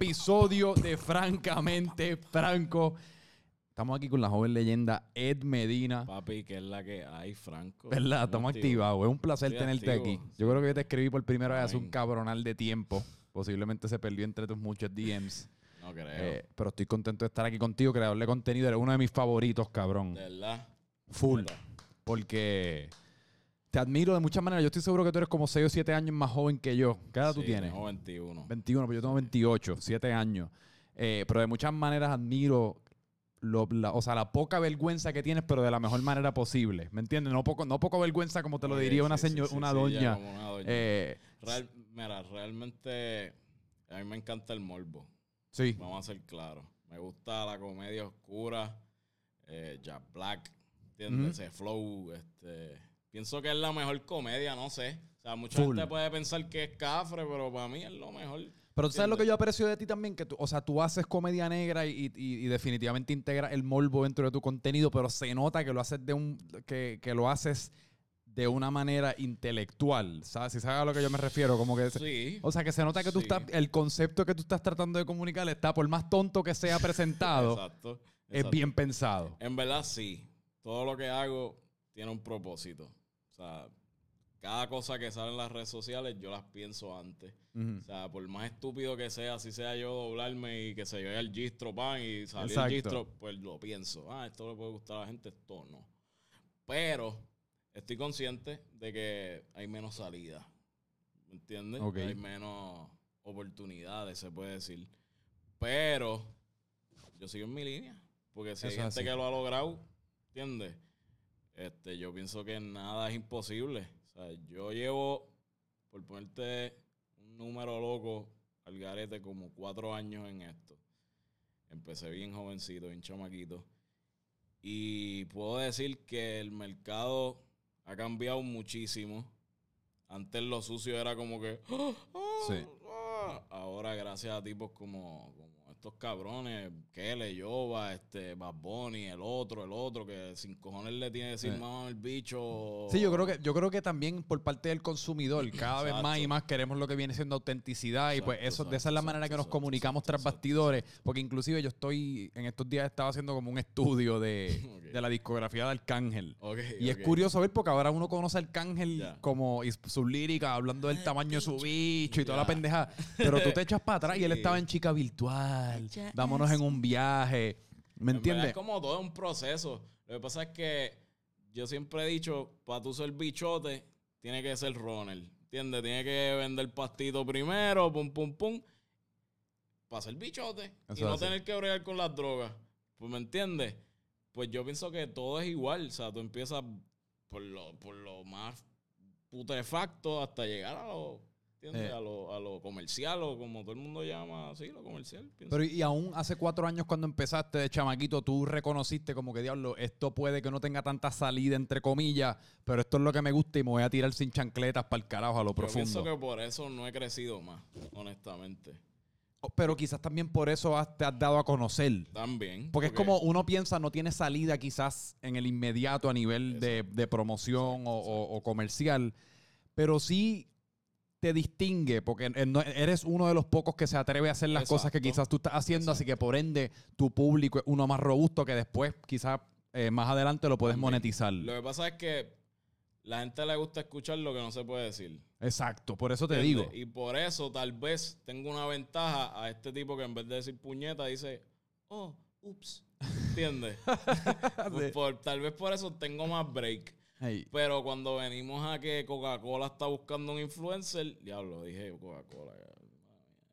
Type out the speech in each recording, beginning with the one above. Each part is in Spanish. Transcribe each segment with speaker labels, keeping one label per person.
Speaker 1: episodio de Francamente Franco. Estamos aquí con la joven leyenda Ed Medina.
Speaker 2: Papi, que es la que hay, Franco.
Speaker 1: ¿Verdad? Estamos activados. Es un placer
Speaker 2: Estoy
Speaker 1: tenerte
Speaker 2: activo.
Speaker 1: aquí. Yo creo que yo te escribí por primera vez hace un cabronal de tiempo. Posiblemente se perdió entre tus muchos DMs.
Speaker 2: No creo.
Speaker 1: Eh, pero estoy contento de estar aquí contigo, creador de contenido. Eres uno de mis favoritos, cabrón.
Speaker 2: de verdad.
Speaker 1: Full. Porque te admiro de muchas maneras. Yo estoy seguro que tú eres como 6 o 7 años más joven que yo. ¿Qué edad tú tienes?
Speaker 2: tengo 21.
Speaker 1: 21, pero yo tengo 28, 7 años. Eh, pero de muchas maneras admiro lo- la, o sea, la poca vergüenza que tienes, pero de la mejor manera posible. ¿Me entiendes? No poco, no poco vergüenza como te lo
Speaker 2: Sí,
Speaker 1: diría una,
Speaker 2: sí,
Speaker 1: señor,
Speaker 2: sí,
Speaker 1: una doña.
Speaker 2: como una doña.
Speaker 1: Eh,
Speaker 2: Real- mira, realmente a mí me encanta el morbo.
Speaker 1: sí.
Speaker 2: Vamos a ser claros. Me gusta la comedia oscura, eh, Jack Black, ¿entiendes? Ese flow, este... Pienso que es la mejor comedia, no sé. O sea, mucha
Speaker 1: Full.
Speaker 2: gente puede pensar que es cafre, pero para mí es lo mejor.
Speaker 1: Pero tú sabes lo que yo aprecio de ti también, que tú, o sea, tú haces comedia negra y, y- y definitivamente integras el morbo dentro de tu contenido, pero se nota que lo haces de un, que, que lo haces de una manera intelectual, ¿sabes? Si sabes a lo que yo me refiero, como que...
Speaker 2: Sí.
Speaker 1: O sea, que se nota que tú
Speaker 2: Sí.
Speaker 1: estás, el concepto que tú estás tratando de comunicar está, por más tonto que sea presentado,
Speaker 2: Exacto.
Speaker 1: es bien pensado.
Speaker 2: En verdad, sí. Todo lo que hago tiene un propósito. O sea, cada cosa que sale en las redes sociales, yo las pienso antes. O sea, por más estúpido que sea, si sea yo doblarme y que se yo al gistro pan y salir
Speaker 1: Exacto.
Speaker 2: el gistro, pues lo pienso. Ah, esto le puede gustar a la gente, esto no. Pero estoy consciente de que hay menos salida. ¿Me entiendes?
Speaker 1: Ok.
Speaker 2: Hay menos oportunidades, se puede decir. Pero yo sigo en mi línea. Porque si hay
Speaker 1: Eso
Speaker 2: gente
Speaker 1: así.
Speaker 2: que lo ha logrado, ¿entiendes? Este, yo pienso que nada es imposible. O sea, yo llevo, por ponerte un número loco al garete, como cuatro años en esto. Empecé bien jovencito, bien chamaquito. Y puedo decir que el mercado ha cambiado muchísimo. Antes lo sucio era como que... "Ah,
Speaker 1: Sí.
Speaker 2: ah". Ahora gracias a tipos como, como estos cabrones, Kele, Yoba, este, Bad Bunny, el otro, el otro, que sin cojones le tiene que decir
Speaker 1: Sí.
Speaker 2: mamá el bicho.
Speaker 1: Sí, yo creo que yo creo que también por parte del consumidor cada vez más y más queremos lo que viene siendo autenticidad y pues
Speaker 2: Exacto,
Speaker 1: eso de esa es la manera que nos comunicamos tras bastidores, porque inclusive yo estoy en estos días estaba haciendo como un estudio de, de la discografía de Arcángel. Y es curioso ver porque ahora uno conoce a Arcángel como y sus líricas, hablando del tamaño de su bicho y toda la pendeja. Pero tú te echas para atrás y él estaba en chica virtual.
Speaker 3: Ya
Speaker 1: Vámonos en un viaje. ¿Me entiendes?
Speaker 2: Es como todo un proceso. Lo que pasa es que yo siempre he dicho, para tú ser bichote, tiene que ser runner. ¿Entiendes? Tiene que vender pastito primero, pum, pum, pum. Para ser bichote.
Speaker 1: Eso
Speaker 2: y no
Speaker 1: así.
Speaker 2: tener que bregar con las drogas. Pues, ¿me entiendes? Pues yo pienso que todo es igual. O sea, tú empiezas por lo, por lo más putrefacto hasta llegar a lo, ¿entiendes?
Speaker 1: Eh.
Speaker 2: A, lo, a lo comercial o como todo el mundo llama así, lo comercial. pienso.
Speaker 1: Pero y aún hace cuatro años cuando empezaste de chamaquito, tú reconociste como que diablo, esto puede que no tenga tanta salida entre comillas, pero esto es lo que me gusta y me voy a tirar sin chancletas para el carajo a lo
Speaker 2: Yo pienso
Speaker 1: profundo.
Speaker 2: que por eso no he crecido más, honestamente.
Speaker 1: Oh, Pero quizás también por eso has- te has dado a conocer.
Speaker 2: También.
Speaker 1: Porque es como uno piensa, no tiene salida quizás en el inmediato a nivel de, de promoción o, o- o comercial, pero sí te distingue, porque eres uno de los pocos que se atreve a hacer las cosas que quizás tú estás haciendo, así que por ende tu público es uno más robusto que después quizás eh, más adelante lo puedes
Speaker 2: También.
Speaker 1: monetizar.
Speaker 2: Lo que pasa es que la gente le gusta escuchar lo que no se puede decir.
Speaker 1: Exacto, por eso te
Speaker 2: ¿entiendes?
Speaker 1: digo.
Speaker 2: Y por eso tal vez tengo una ventaja a este tipo que en vez de decir puñeta dice, oh, ups. ¿Entiendes? Por- tal vez por eso tengo más break.
Speaker 1: Hey,
Speaker 2: Pero cuando venimos a que Coca-Cola está buscando un influencer, diablo, dije Coca-Cola.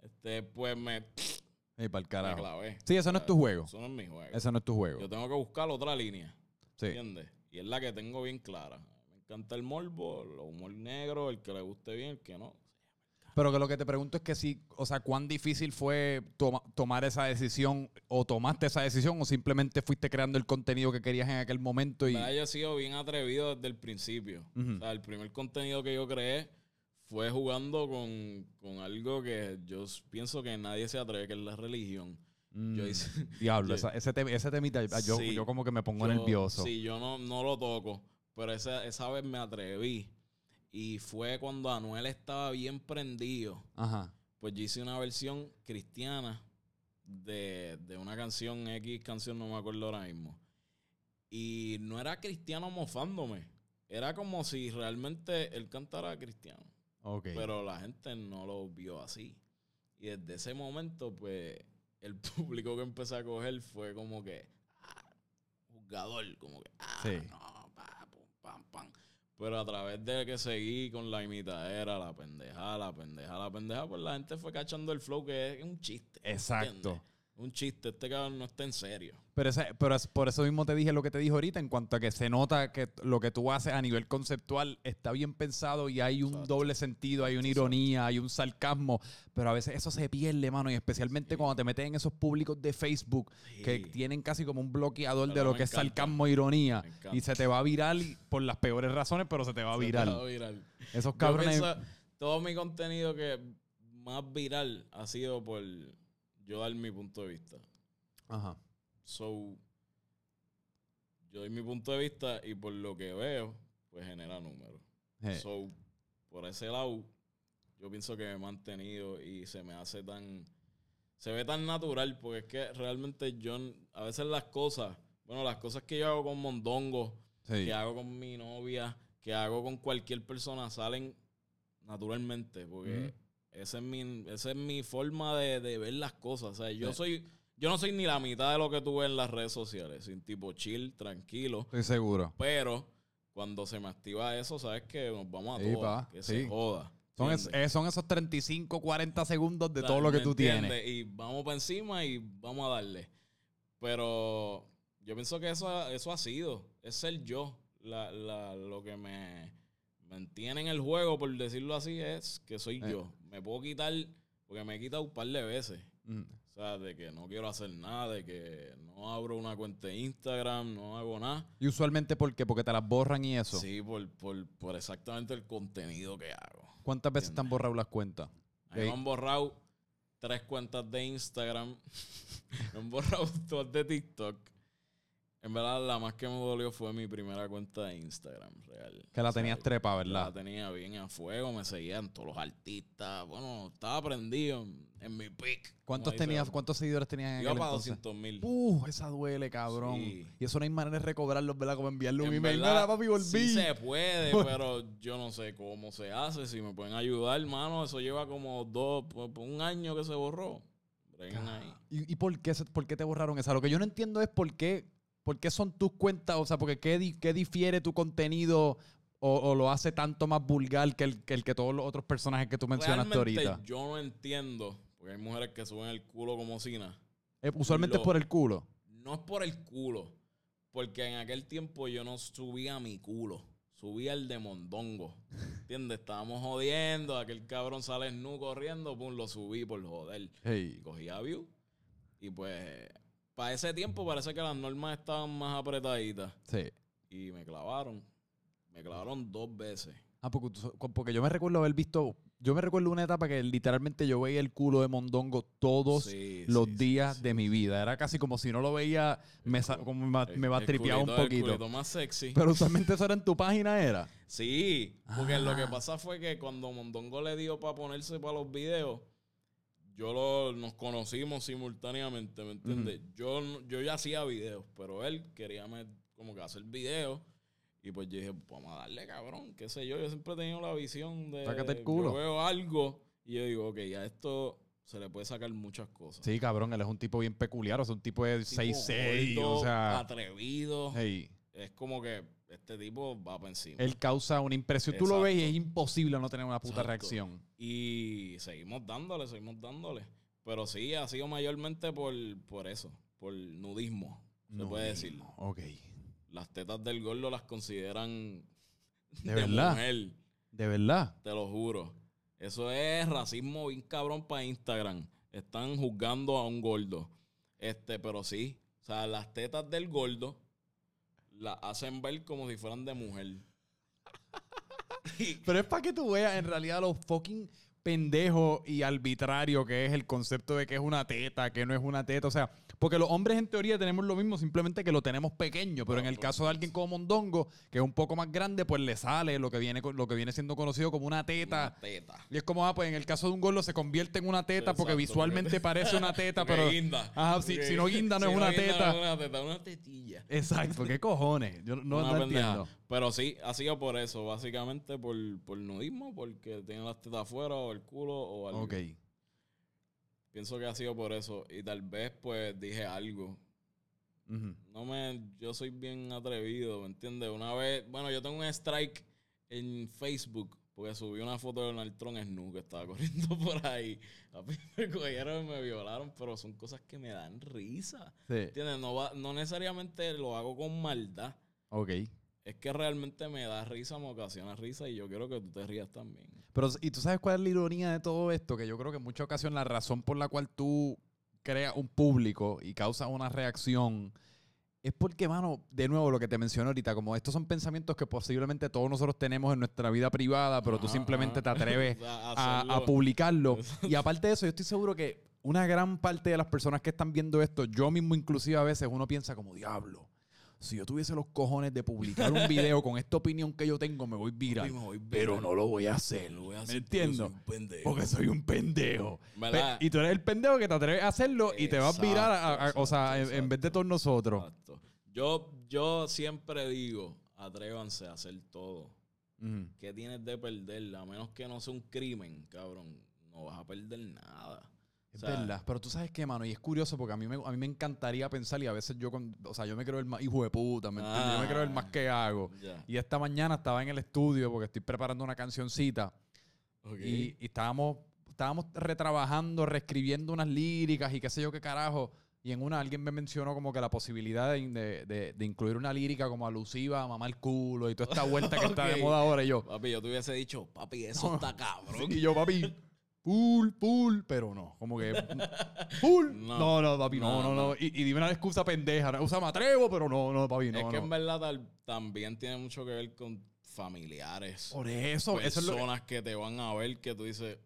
Speaker 2: Este, pues me,
Speaker 1: hey, pa'l
Speaker 2: me
Speaker 1: carajo.
Speaker 2: clavé.
Speaker 1: Sí, eso no es tu juego.
Speaker 2: Eso no es mi juego.
Speaker 1: Ese no es tu juego.
Speaker 2: Yo tengo que buscar otra línea.
Speaker 1: Sí.
Speaker 2: ¿Entiendes? Y es la que tengo bien clara. Me encanta el morbo, el humor negro, el que le guste bien, el que no.
Speaker 1: Pero que lo que te pregunto es que si, o sea, cuán difícil fue toma- tomar esa decisión o tomaste esa decisión o simplemente fuiste creando el contenido que querías en aquel momento y...
Speaker 2: Yo he sido bien atrevido desde el principio. O sea, el primer contenido que yo creé fue jugando con, con algo que yo pienso que nadie se atreve, que es la religión. Yo hice...
Speaker 1: Diablo,
Speaker 2: yo-
Speaker 1: esa- ese, tem- ese temita, yo,
Speaker 2: Sí.
Speaker 1: yo como que me pongo
Speaker 2: yo-
Speaker 1: nervioso.
Speaker 2: Sí, yo no, no lo toco. Pero esa, esa vez me atreví. Y fue cuando Anuel estaba bien prendido.
Speaker 1: Ajá.
Speaker 2: pues yo hice una versión cristiana de, de una canción, X canción, no me acuerdo ahora mismo. Y no era cristiano mofándome. Era como si realmente él cantara cristiano.
Speaker 1: Ok.
Speaker 2: Pero la gente no lo vio así. Y desde ese momento, pues, el público que empecé a coger fue como que, ah, jugador, como que, ah,
Speaker 1: Sí.
Speaker 2: no, pa, pum, pam, pam. Pero a través de que seguí con la imitadera, la pendeja, la pendeja, la pendeja, pues la gente fue cachando el flow que es un chiste.
Speaker 1: Exacto.
Speaker 2: ¿entiendes? Un chiste, este cabrón no está en serio.
Speaker 1: Pero, ese- pero es- por eso mismo te dije lo que te dije ahorita, en cuanto a que se nota que lo que tú haces a nivel conceptual está bien pensado y hay un
Speaker 2: Exacto.
Speaker 1: doble sentido, hay una ironía, hay un sarcasmo, pero a veces eso se pierde, mano, y especialmente
Speaker 2: Sí.
Speaker 1: cuando te metes en esos públicos de Facebook que tienen casi como un bloqueador de
Speaker 2: Pero
Speaker 1: lo
Speaker 2: me
Speaker 1: que es sarcasmo e ironía y se te va a virar y- por las peores razones, pero se te va a
Speaker 2: Se
Speaker 1: virar.
Speaker 2: va a virar.
Speaker 1: Esos cabrones...
Speaker 2: pienso, todo mi contenido que más viral ha sido por yo dar mi punto de vista.
Speaker 1: Ajá.
Speaker 2: So, yo doy mi punto de vista y por lo que veo, pues genera números. So, por ese lado, yo pienso que me he mantenido y se me hace tan. Se ve tan natural, porque es que realmente yo, a veces las cosas, bueno, las cosas que yo hago con Mondongo,
Speaker 1: sí.
Speaker 2: que hago con mi novia, que hago con cualquier persona, salen naturalmente, porque. Esa, es mi, esa es mi forma de, de ver las cosas. O sea, yo
Speaker 1: Sí.
Speaker 2: soy, yo no soy ni la mitad de lo que tú ves en las redes sociales, sin tipo chill, tranquilo,
Speaker 1: Estoy seguro.
Speaker 2: pero cuando se me activa eso, sabes que nos vamos a
Speaker 1: Sí,
Speaker 2: todas,
Speaker 1: pa,
Speaker 2: que
Speaker 1: sí.
Speaker 2: se joda.
Speaker 1: Son, es- eh, son esos 35, 40 segundos de todo lo que
Speaker 2: ¿me
Speaker 1: tú tienes.
Speaker 2: Y vamos para encima y vamos a darle. Pero yo pienso que eso, eso ha sido. Es ser yo. La, la- lo que me mantiene en el juego, por decirlo así, es que soy
Speaker 1: Eh.
Speaker 2: yo. Me puedo quitar, porque me he quitado un par de veces.
Speaker 1: Mm.
Speaker 2: O sea, de que no quiero hacer nada, de que no abro una cuenta de Instagram, no hago nada.
Speaker 1: Y usualmente, ¿por qué? Porque te las borran y eso.
Speaker 2: Sí, por, por, por exactamente el contenido que hago.
Speaker 1: ¿Cuántas veces te han borrado las cuentas?
Speaker 2: A mí me han borrado tres cuentas de Instagram. me han borrado dos de TikTok. En verdad, la más que me dolió fue mi primera cuenta de Instagram, real.
Speaker 1: Que la
Speaker 2: O sea,
Speaker 1: tenías trepa,
Speaker 2: La
Speaker 1: ¿verdad?
Speaker 2: tenía bien a fuego, me seguían todos los artistas. Bueno, estaba prendido en, mi pick.
Speaker 1: ¿Cuántos tenías, cuántos seguidores tenías en
Speaker 2: Iba
Speaker 1: aquel
Speaker 2: para
Speaker 1: entonces?
Speaker 2: 200 mil.
Speaker 1: Uh, esa duele, cabrón.
Speaker 2: Sí.
Speaker 1: Y eso no hay manera de recobrarlos, ¿verdad? Como enviarle un
Speaker 2: En
Speaker 1: email.
Speaker 2: verdad,
Speaker 1: papi, volví.
Speaker 2: Sí se puede, pero yo no sé cómo se hace. Si me pueden ayudar, hermano, eso lleva como dos, pues, un año que se borró. Ahí.
Speaker 1: ¿Y, y por, qué, por qué te borraron esa? Lo que yo no entiendo es por qué, por qué son tus cuentas, o sea, porque qué, qué difiere tu contenido o, o lo hace tanto más vulgar que el, que el que todos los otros personajes que tú mencionaste
Speaker 2: Realmente
Speaker 1: ahorita.
Speaker 2: yo no entiendo, porque hay mujeres que suben el culo como sina.
Speaker 1: Eh, usualmente es por el culo.
Speaker 2: No es por el culo, porque en aquel tiempo yo no subía mi culo, subía el de mondongo. ¿Entiendes? Estábamos jodiendo, aquel cabrón sale nu corriendo, pum, lo subí por joder. Y
Speaker 1: Hey.
Speaker 2: cogía view. Y pues, para ese tiempo parece que las normas estaban más apretaditas.
Speaker 1: Sí.
Speaker 2: Y me clavaron. Me clavaron dos veces.
Speaker 1: Ah, porque, porque yo me recuerdo haber visto, yo me recuerdo una etapa que literalmente yo veía el culo de Mondongo todos
Speaker 2: Sí,
Speaker 1: los
Speaker 2: sí,
Speaker 1: días
Speaker 2: sí.
Speaker 1: de mi vida. Era casi como si no lo veía, me, como me,
Speaker 2: El-
Speaker 1: me va un
Speaker 2: el
Speaker 1: poquito.
Speaker 2: más sexy.
Speaker 1: Pero usualmente eso era en tu página, ¿era?
Speaker 2: Sí, porque lo que
Speaker 1: Ah.
Speaker 2: pasa fue que cuando Mondongo le dio para ponerse para los videos, yo lo, nos conocimos simultáneamente, ¿me entiendes? yo, no- yo ya hacía videos, pero él quería me- como que hacer videos. Y pues yo dije, vamos a darle, cabrón, qué sé yo. Yo siempre he tenido la visión de...
Speaker 1: Sácate el culo.
Speaker 2: Yo veo algo y yo digo, ok, a esto se le puede sacar muchas cosas.
Speaker 1: Sí, cabrón, él es un tipo bien peculiar, o sea, un tipo de
Speaker 2: Tipo
Speaker 1: 6'6",
Speaker 2: gordo,
Speaker 1: o sea,
Speaker 2: Atrevido.
Speaker 1: hey,
Speaker 2: Es como que este tipo va para encima.
Speaker 1: él causa una impresión. Tú lo ves y
Speaker 2: Exacto.
Speaker 1: es imposible no tener una puta
Speaker 2: Exacto.
Speaker 1: reacción.
Speaker 2: Y seguimos dándole, seguimos dándole. Pero sí, ha sido mayormente por, por eso, por nudismo, se puede decir.
Speaker 1: Ok.
Speaker 2: Las tetas del gordo las consideran
Speaker 1: ¿De verdad?
Speaker 2: mujer,
Speaker 1: De verdad.
Speaker 2: te lo juro. Eso es racismo bien cabrón para Instagram. Están juzgando a un gordo. Este, pero sí. O sea, las tetas del gordo las hacen ver como si fueran de mujer.
Speaker 1: Pero es para que tú veas en realidad lo fucking pendejo y arbitrario que es el concepto de que es una teta, que no es una teta. O sea, Porque los hombres en teoría tenemos lo mismo, simplemente que lo tenemos pequeño. Pero en el caso de alguien como Mondongo, que es un poco más grande, pues le sale lo que viene, lo que viene siendo conocido como una teta.
Speaker 2: Una teta.
Speaker 1: Y es como, ah, pues en el caso de un gordo se convierte en una teta porque visualmente
Speaker 2: porque-
Speaker 1: parece una teta, pero.
Speaker 2: guinda.
Speaker 1: Ajá, si, si no guinda no
Speaker 2: si
Speaker 1: es una teta.
Speaker 2: No es una teta, una tetilla.
Speaker 1: Exacto, ¿qué cojones? Yo no, no entiendo.
Speaker 2: Pero sí, ha sido por eso, básicamente por, por nudismo, porque tiene las tetas afuera o el culo o algo.
Speaker 1: Ok.
Speaker 2: Pienso que ha sido por eso. Y tal vez pues dije algo. No me, yo soy bien atrevido, ¿me entiendes? Una vez, bueno, yo tengo un strike en Facebook porque subí una foto de Donald Trump snu que estaba corriendo por ahí. A mí me cogieron y me violaron, pero son cosas que me dan risa.
Speaker 1: Sí.
Speaker 2: ¿Entiendes? No, va, no necesariamente lo hago con maldad.
Speaker 1: Ok.
Speaker 2: Es que realmente me da risa, me ocasiona risa y yo quiero que tú te rías también.
Speaker 1: Pero, ¿y tú sabes cuál es la ironía de todo esto? Que yo creo que en muchas ocasiones la razón por la cual tú creas un público y causas una reacción es porque, mano, de nuevo, lo que te mencioné ahorita, como estos son pensamientos que posiblemente todos nosotros tenemos en nuestra vida privada, pero tú simplemente te atreves a, publicarlo. Y aparte de eso, yo estoy seguro que una gran parte de las personas que están viendo esto, yo mismo inclusive a veces uno piensa como, diablo, si yo tuviese los cojones de publicar un video con esta opinión que yo tengo, me voy viral.
Speaker 2: Me voy
Speaker 1: Pero
Speaker 2: viral.
Speaker 1: no lo voy a hacer.
Speaker 2: Lo voy a
Speaker 1: ¿Me
Speaker 2: hacer
Speaker 1: entiendo?
Speaker 2: soy un pendejo.
Speaker 1: Porque soy un pendejo. Y tú eres el pendejo que te atreves a hacerlo y te vas a- a-
Speaker 2: Exacto,
Speaker 1: o sea, en,
Speaker 2: exacto,
Speaker 1: en vez de todos nosotros.
Speaker 2: Exacto. Yo, yo siempre digo, atrévanse a hacer todo. ¿Qué tienes de perder? A menos que no sea un crimen, cabrón. No vas a perder nada.
Speaker 1: Es
Speaker 2: O sea,
Speaker 1: verdad, pero tú sabes qué, mano, y es curioso porque a mí me, a mí me encantaría pensar y a veces yo, con, o sea, yo me creo el más hijo de puta, ¿me entiendes? Yo me creo el más
Speaker 2: Ah.
Speaker 1: que hago.
Speaker 2: Ya.
Speaker 1: Y esta mañana estaba en el estudio porque estoy preparando una cancioncita
Speaker 2: Ok.
Speaker 1: y, y estábamos, estábamos retrabajando, reescribiendo unas líricas y qué sé yo qué carajo. Y en una alguien me mencionó como que la posibilidad de, de- de- de incluir una lírica como alusiva a mamá el culo y toda esta vuelta que está de moda ahora. Y yo,
Speaker 2: Papi, yo te hubiese dicho, papi, eso
Speaker 1: No.
Speaker 2: está cabrón.
Speaker 1: y yo, papi, full, full, pero no, como que full.
Speaker 2: No.
Speaker 1: No, no, papi, no,
Speaker 2: No,
Speaker 1: no. Y, y dime una excusa pendeja. Usa me atrevo, pero no, no, papi, no.
Speaker 2: es que
Speaker 1: no.
Speaker 2: en verdad tal- también tiene mucho que ver con familiares.
Speaker 1: Por eso, eso es lo que-
Speaker 2: personas que... te van a ver que tú dices,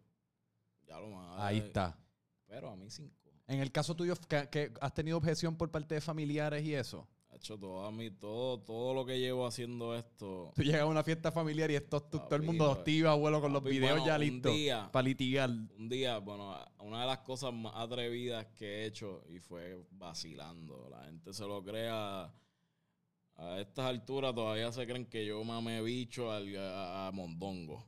Speaker 2: ya lo más.
Speaker 1: Ahí está.
Speaker 2: Pero a mí cinco.
Speaker 1: En el caso tuyo, que, que has tenido objeción por parte de familiares y eso.
Speaker 2: Hecho todo a mí, todo, todo lo que llevo haciendo esto.
Speaker 1: Tú llegas a una fiesta familiar y esto, todo el mundo activa, abuelo, con los videos
Speaker 2: bueno,
Speaker 1: ya listos. Para litigar.
Speaker 2: Un día, bueno, una de las cosas más atrevidas que he hecho y fue vacilando. La gente se lo crea. A estas alturas todavía se creen que yo mame bicho al, a, a Mondongo.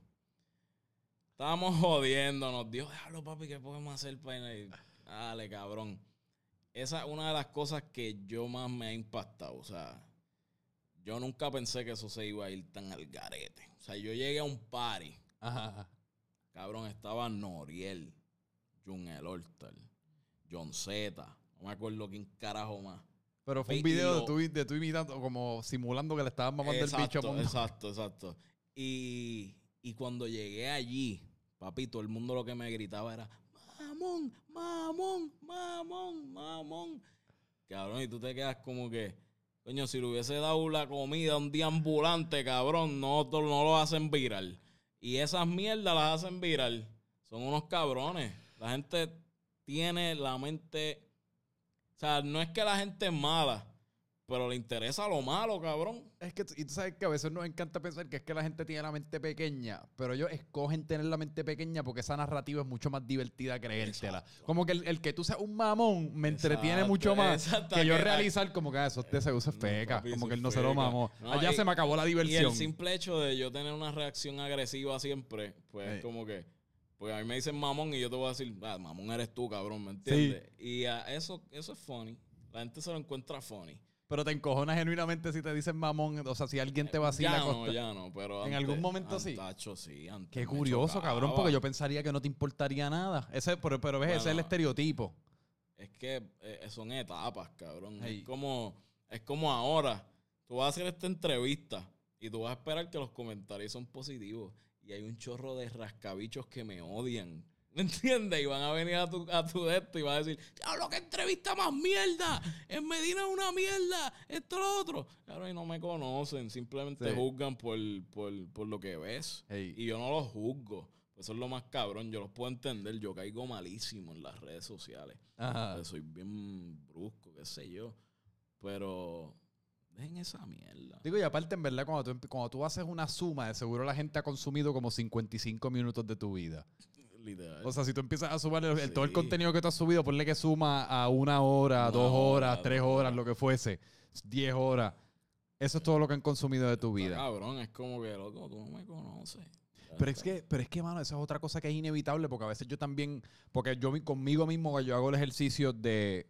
Speaker 2: Estábamos jodiéndonos. Dios, déjalo, papi, ¿qué podemos hacer para ir? Dale, cabrón. Esa es una de las cosas que yo más me ha impactado. O sea, yo nunca pensé que eso se iba a ir tan al garete. O sea, yo llegué a un party.
Speaker 1: Ajá.
Speaker 2: Cabrón, estaba Noriel, Jun El Hortal, John Z. No me acuerdo quién carajo más.
Speaker 1: Pero fue un video de tú, de tú imitando, como simulando que le estabas mamando el bicho a
Speaker 2: exacto, exacto. Y, y cuando llegué allí, papi, todo el mundo lo que me gritaba era mamón, mamón, mamón, mamón. Cabrón, y tú te quedas como que, coño, si le hubiese dado la comida a un día ambulante, cabrón, no, no lo hacen viral. Y esas mierdas las hacen viral. Son unos cabrones. La gente tiene la mente. O sea, no es que la gente es mala, pero le interesa lo malo, cabrón.
Speaker 1: Es que, y tú sabes que a veces nos encanta pensar que es que la gente tiene la mente pequeña, pero ellos escogen tener la mente pequeña porque esa narrativa es mucho más divertida creértela.
Speaker 2: Exacto.
Speaker 1: Como que el, el que tú seas un mamón me entretiene
Speaker 2: Exacto,
Speaker 1: mucho más
Speaker 2: exacto,
Speaker 1: que yo
Speaker 2: que-
Speaker 1: realizar como que ah, eso de se usa feca,
Speaker 2: papi,
Speaker 1: como que él no se lo
Speaker 2: feca.
Speaker 1: mamó.
Speaker 2: No,
Speaker 1: Allá
Speaker 2: y-
Speaker 1: se me acabó la
Speaker 2: Y
Speaker 1: diversión.
Speaker 2: el simple hecho de yo tener una reacción agresiva siempre, pues es como que. Porque a mí me dicen mamón y yo te voy a decir, ah, mamón eres tú, cabrón, ¿me entiendes? Y ah, eso, eso es funny. La gente se lo encuentra funny.
Speaker 1: Pero te encojonas genuinamente si te dicen mamón, o sea, si alguien te vacila.
Speaker 2: Ya no, ya no, pero
Speaker 1: ¿En
Speaker 2: antes-
Speaker 1: algún momento sí?
Speaker 2: Antacho, sí, antes
Speaker 1: Qué curioso, cabrón, porque yo pensaría que no te importaría nada. Ese, pero, pero ves, ese es el estereotipo.
Speaker 2: Es que eh, son etapas, cabrón. Es como, es como ahora. Tú vas a hacer esta entrevista y tú vas a esperar que los comentarios son positivos. Y hay un chorro de rascabichos que me odian. ¿Me entiendes? Y van a venir a tu, a tu de esto y van a decir, diablo, que entrevista más mierda. En Medina es una mierda. Esto, lo otro. Claro, y no me conocen. Simplemente
Speaker 1: Sí.
Speaker 2: juzgan por, por, por lo que ves. Y yo no los juzgo. Eso es lo más cabrón. Yo los puedo entender. Yo caigo malísimo en las redes sociales.
Speaker 1: Ajá.
Speaker 2: Soy bien brusco, qué sé yo. Pero dejen esa mierda.
Speaker 1: Digo, y aparte, en verdad, cuando tú, cuando tú haces una suma, de seguro la gente ha consumido como 55 minutos de tu vida.
Speaker 2: Literal.
Speaker 1: O sea, si tú empiezas a sumar el- el- todo el
Speaker 2: Sí.
Speaker 1: contenido que tú has subido, ponle que suma a una hora,
Speaker 2: Una
Speaker 1: dos horas,
Speaker 2: hora,
Speaker 1: tres horas, lo que fuese, 10 horas. Eso es todo lo que han consumido de tu vida.
Speaker 2: cabrón, es como que, loco, tú no me conoces.
Speaker 1: Pero es que, pero es que, mano, esa es otra cosa que es inevitable, porque a veces yo también, porque yo mi- conmigo mismo yo hago el ejercicio de,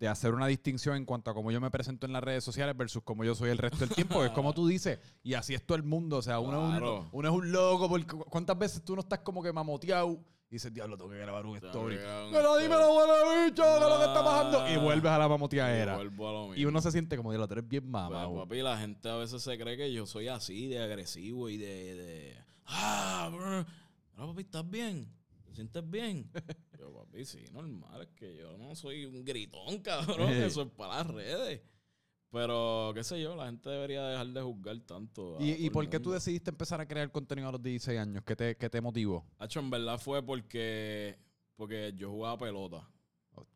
Speaker 1: de hacer una distinción en cuanto a cómo yo me presento en las redes sociales versus cómo yo soy el resto del tiempo. es como tú dices, y así es todo el mundo. O sea, uno, es
Speaker 2: Claro.
Speaker 1: un, uno es un loco. Porque, ¿Cuántas veces tú no estás como que mamoteado y dices, diablo, tengo que grabar un story? Pero dímelo, buena bicho, ¿qué es lo que está pasando? Y vuelves a la
Speaker 2: Y
Speaker 1: mamoteadera.
Speaker 2: vuelvo a lo
Speaker 1: Y
Speaker 2: mismo.
Speaker 1: uno se siente como, diablo, tú eres bien
Speaker 2: Pues,
Speaker 1: mamá.
Speaker 2: papi, la gente a veces se cree que yo soy así, de agresivo y de. de ah, bro, no, papi, ¿estás bien? ¿Te sientes bien? yo, papi, sí, normal, es que yo no soy un gritón, cabrón. Eso es para las redes. Pero, qué sé yo, la gente debería dejar de juzgar tanto.
Speaker 1: ¿Y,
Speaker 2: todo
Speaker 1: y por qué tú decidiste empezar a crear contenido a los 16 años? ¿Qué te, qué te motivó?
Speaker 2: Hacho, en verdad fue porque, porque yo jugaba pelota.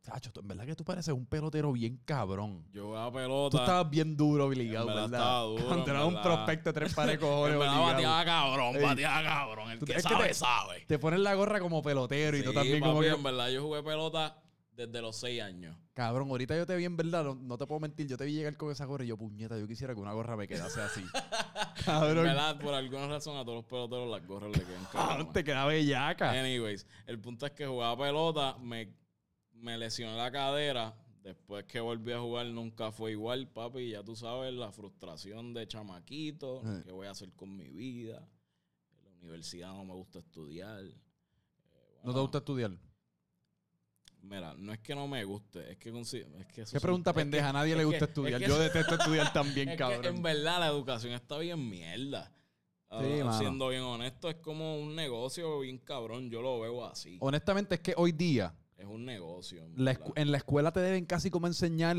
Speaker 1: Tacho, tú- en verdad que tú pareces un pelotero bien cabrón.
Speaker 2: Yo jugaba
Speaker 1: Tú
Speaker 2: pelota.
Speaker 1: estabas bien duro obligado,
Speaker 2: En verdad estaba duro,
Speaker 1: Cuando un prospecto de tres pares de cojones obligado.
Speaker 2: bateaba cabrón, bateaba cabrón. El
Speaker 1: Tú-
Speaker 2: que sabe,
Speaker 1: te-
Speaker 2: sabe.
Speaker 1: Te pones la gorra como pelotero y tú también como
Speaker 2: papi,
Speaker 1: que...
Speaker 2: en verdad yo jugué pelota desde los seis años.
Speaker 1: Cabrón, ahorita yo te vi en verdad, no, no te puedo mentir, yo te vi llegar con esa gorra y yo, puñeta, yo quisiera que una gorra me quedase así.
Speaker 2: En
Speaker 1: cabrón,
Speaker 2: verdad, por alguna razón a todos los peloteros las gorras le quedan
Speaker 1: cabrón. te queda bellaca.
Speaker 2: Anyways, el punto es que jugaba pelota, me, me lesioné la cadera. Después que volví a jugar nunca fue igual, papi. Ya tú sabes la frustración de chamaquito, qué voy a hacer con mi vida. En la universidad no me gusta estudiar. Eh,
Speaker 1: ¿No te gusta estudiar?
Speaker 2: Mira, no es que no me guste, es que... Es que
Speaker 1: Qué
Speaker 2: son-
Speaker 1: pregunta
Speaker 2: es que-
Speaker 1: pendeja, a nadie le gusta
Speaker 2: que-
Speaker 1: estudiar.
Speaker 2: es que
Speaker 1: Yo detesto estudiar también, cabrón.
Speaker 2: en verdad la educación está bien mierda. Ah,
Speaker 1: Sí.
Speaker 2: Siendo bien honesto, es como un negocio bien cabrón. Yo lo veo así.
Speaker 1: Honestamente es que hoy día
Speaker 2: Es un negocio. en
Speaker 1: la
Speaker 2: verdad.
Speaker 1: escu- en la escuela te deben casi como enseñar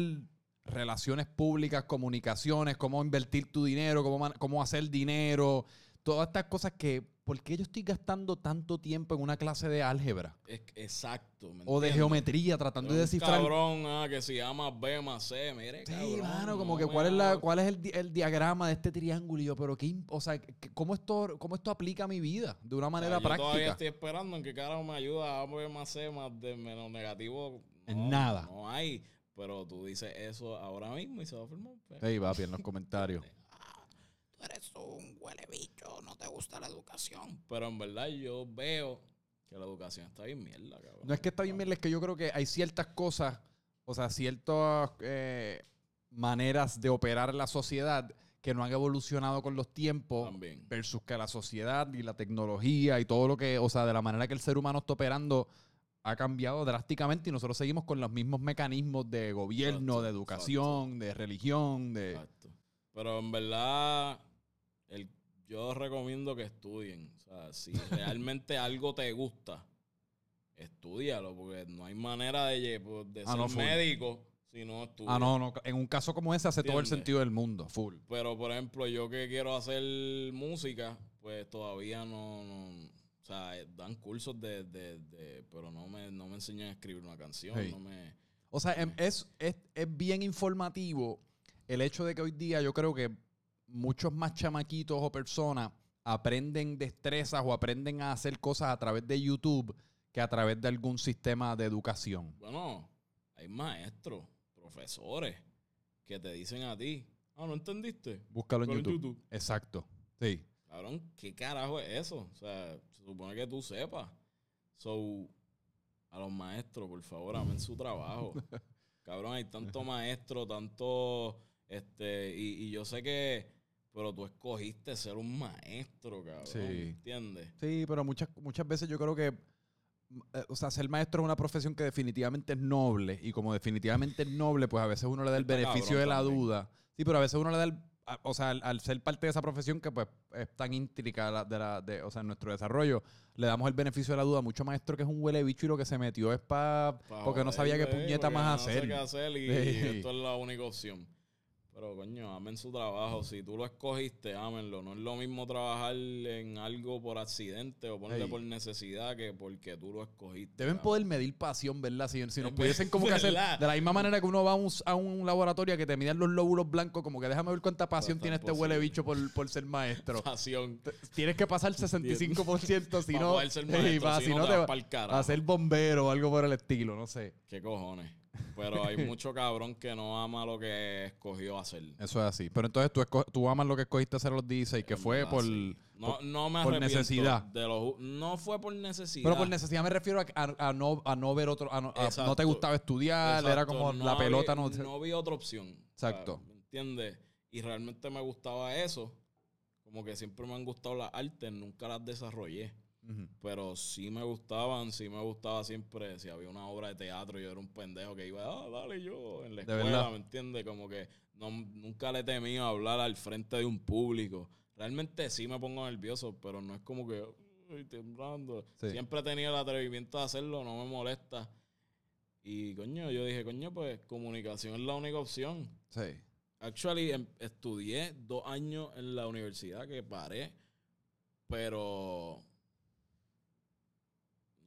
Speaker 1: relaciones públicas, comunicaciones, cómo invertir tu dinero, cómo, man- cómo hacer dinero, todas estas cosas que, ¿por qué yo estoy gastando tanto tiempo en una clase de álgebra
Speaker 2: Es- exacto. ¿me
Speaker 1: o de geometría tratando de descifrar?
Speaker 2: Cabrón, ah, que si A más B más C, mire,
Speaker 1: Sí,
Speaker 2: cabrón,
Speaker 1: mano, como
Speaker 2: no
Speaker 1: que cuál es la, cuál es el, el diagrama de este triángulo y yo, pero qué, o sea, cómo esto, cómo esto aplica a mi vida de una
Speaker 2: O sea,
Speaker 1: manera
Speaker 2: yo todavía
Speaker 1: práctica.
Speaker 2: estoy esperando en que carajo me ayuda a B más C más de menos negativo.
Speaker 1: En
Speaker 2: No,
Speaker 1: nada.
Speaker 2: No hay. Pero tú dices eso ahora mismo y se va a formar pe-
Speaker 1: Ey, papi, en los comentarios.
Speaker 2: Eres un huele bicho, no te gusta la educación. Pero en verdad yo veo que la educación está bien mierda, cabrón.
Speaker 1: No es que está bien, bien, es que yo creo que hay ciertas cosas, o sea, ciertas eh, maneras de operar la sociedad que no han evolucionado con los tiempos
Speaker 2: También.
Speaker 1: versus que la sociedad y la tecnología y todo lo que, o sea, de la manera que el ser humano está operando ha cambiado drásticamente y nosotros seguimos con los mismos mecanismos de gobierno,
Speaker 2: Exacto,
Speaker 1: de educación, de religión, de...
Speaker 2: Exacto. Pero en verdad, el, yo recomiendo que estudien. O sea, si realmente algo te gusta, estudialo, porque no hay manera de, pues, de
Speaker 1: Ah,
Speaker 2: ser
Speaker 1: no,
Speaker 2: médico si no estudias.
Speaker 1: Ah, no, no, en un caso como ese hace todo el sentido del mundo, full.
Speaker 2: Pero, por ejemplo, yo que quiero hacer música, pues todavía no... no- o sea, eh, dan cursos de... de- de- pero no me, no me enseñan a escribir una canción.
Speaker 1: Hey.
Speaker 2: No me...
Speaker 1: O sea, em- es, es, es bien informativo el hecho de que hoy día yo creo que muchos más chamaquitos o personas aprenden destrezas o aprenden a hacer cosas a través de YouTube que a través de algún sistema de educación.
Speaker 2: Bueno, hay maestros, profesores, que te dicen a ti, ah, ¿no entendiste?
Speaker 1: Búscalo en YouTube. Exacto. Sí.
Speaker 2: Cabrón, ¿qué carajo es eso? O sea, se supone que tú sepas. So, a los maestros, por favor, amen su trabajo. Cabrón, hay tanto maestro, tanto, este, y, y yo sé que, pero tú escogiste ser un maestro, cabrón.
Speaker 1: Sí.
Speaker 2: ¿Entiendes?
Speaker 1: Sí, pero muchas, muchas veces yo creo que, mm, eh, o sea, ser maestro es una profesión que definitivamente es noble y como definitivamente es noble, pues a veces uno le da el
Speaker 2: Está
Speaker 1: beneficio de la
Speaker 2: también.
Speaker 1: duda. Sí, pero a veces uno le da el, a- o sea, al, al ser parte de esa profesión que pues es tan intricada la- de la, de, o sea, en nuestro desarrollo, le damos el beneficio de la duda a mucho maestro que es un huele bicho y lo que se metió es para,
Speaker 2: Pa'
Speaker 1: porque no sabía qué puñeta más
Speaker 2: no sé
Speaker 1: hacer.
Speaker 2: qué hacer y
Speaker 1: Sí.
Speaker 2: esto es la única opción. Pero coño, amen su trabajo. Si tú lo escogiste, ámenlo. No es lo mismo trabajar en algo por accidente o ponerle
Speaker 1: Ey.
Speaker 2: por necesidad que porque tú lo escogiste.
Speaker 1: Deben poder medir pasión, ¿verdad? Si, si nos
Speaker 2: Es
Speaker 1: pudiesen como que hacer de la misma manera que uno va a un, a un laboratorio que te miden los lóbulos blancos, como que déjame ver cuánta pasión tiene este
Speaker 2: imposible.
Speaker 1: huele bicho por, por ser maestro.
Speaker 2: Pasión.
Speaker 1: Tienes que pasar 65% si no,
Speaker 2: poder ser
Speaker 1: Ey,
Speaker 2: maestro, si
Speaker 1: si
Speaker 2: no
Speaker 1: no
Speaker 2: te
Speaker 1: te
Speaker 2: vas
Speaker 1: va
Speaker 2: pa'l carajo.
Speaker 1: a ser bombero o algo por el estilo, no sé.
Speaker 2: ¿Qué cojones? Pero hay mucho cabrón que no ama lo que escogió hacer.
Speaker 1: Eso es así. Pero entonces tú, esco- tú amas lo que escogiste hacer a los 16, que fue
Speaker 2: verdad,
Speaker 1: por...
Speaker 2: sí. No, no me
Speaker 1: por necesidad.
Speaker 2: De no fue por necesidad.
Speaker 1: Pero por necesidad me refiero a, a- a no, a no ver otro... a no, no te gustaba estudiar, era como la pelota no...
Speaker 2: No vi otra opción.
Speaker 1: Exacto.
Speaker 2: ¿Me entiendes? Y realmente me gustaba eso. Como que siempre me han gustado las artes, nunca las desarrollé. Pero sí me gustaban, sí me gustaba siempre. Si había una obra de teatro, yo era un pendejo que iba, ah, dale yo, en la escuela. ¿me entiendes? Como que no, nunca le he temido hablar al frente de un público. Realmente sí me pongo nervioso, pero no es como que, "Uy, temblando.
Speaker 1: Sí.
Speaker 2: Siempre he tenido el atrevimiento de hacerlo, no me molesta. Y coño, yo dije, coño, pues comunicación es la única opción.
Speaker 1: Sí.
Speaker 2: Actually, em- estudié dos años en la universidad que paré, pero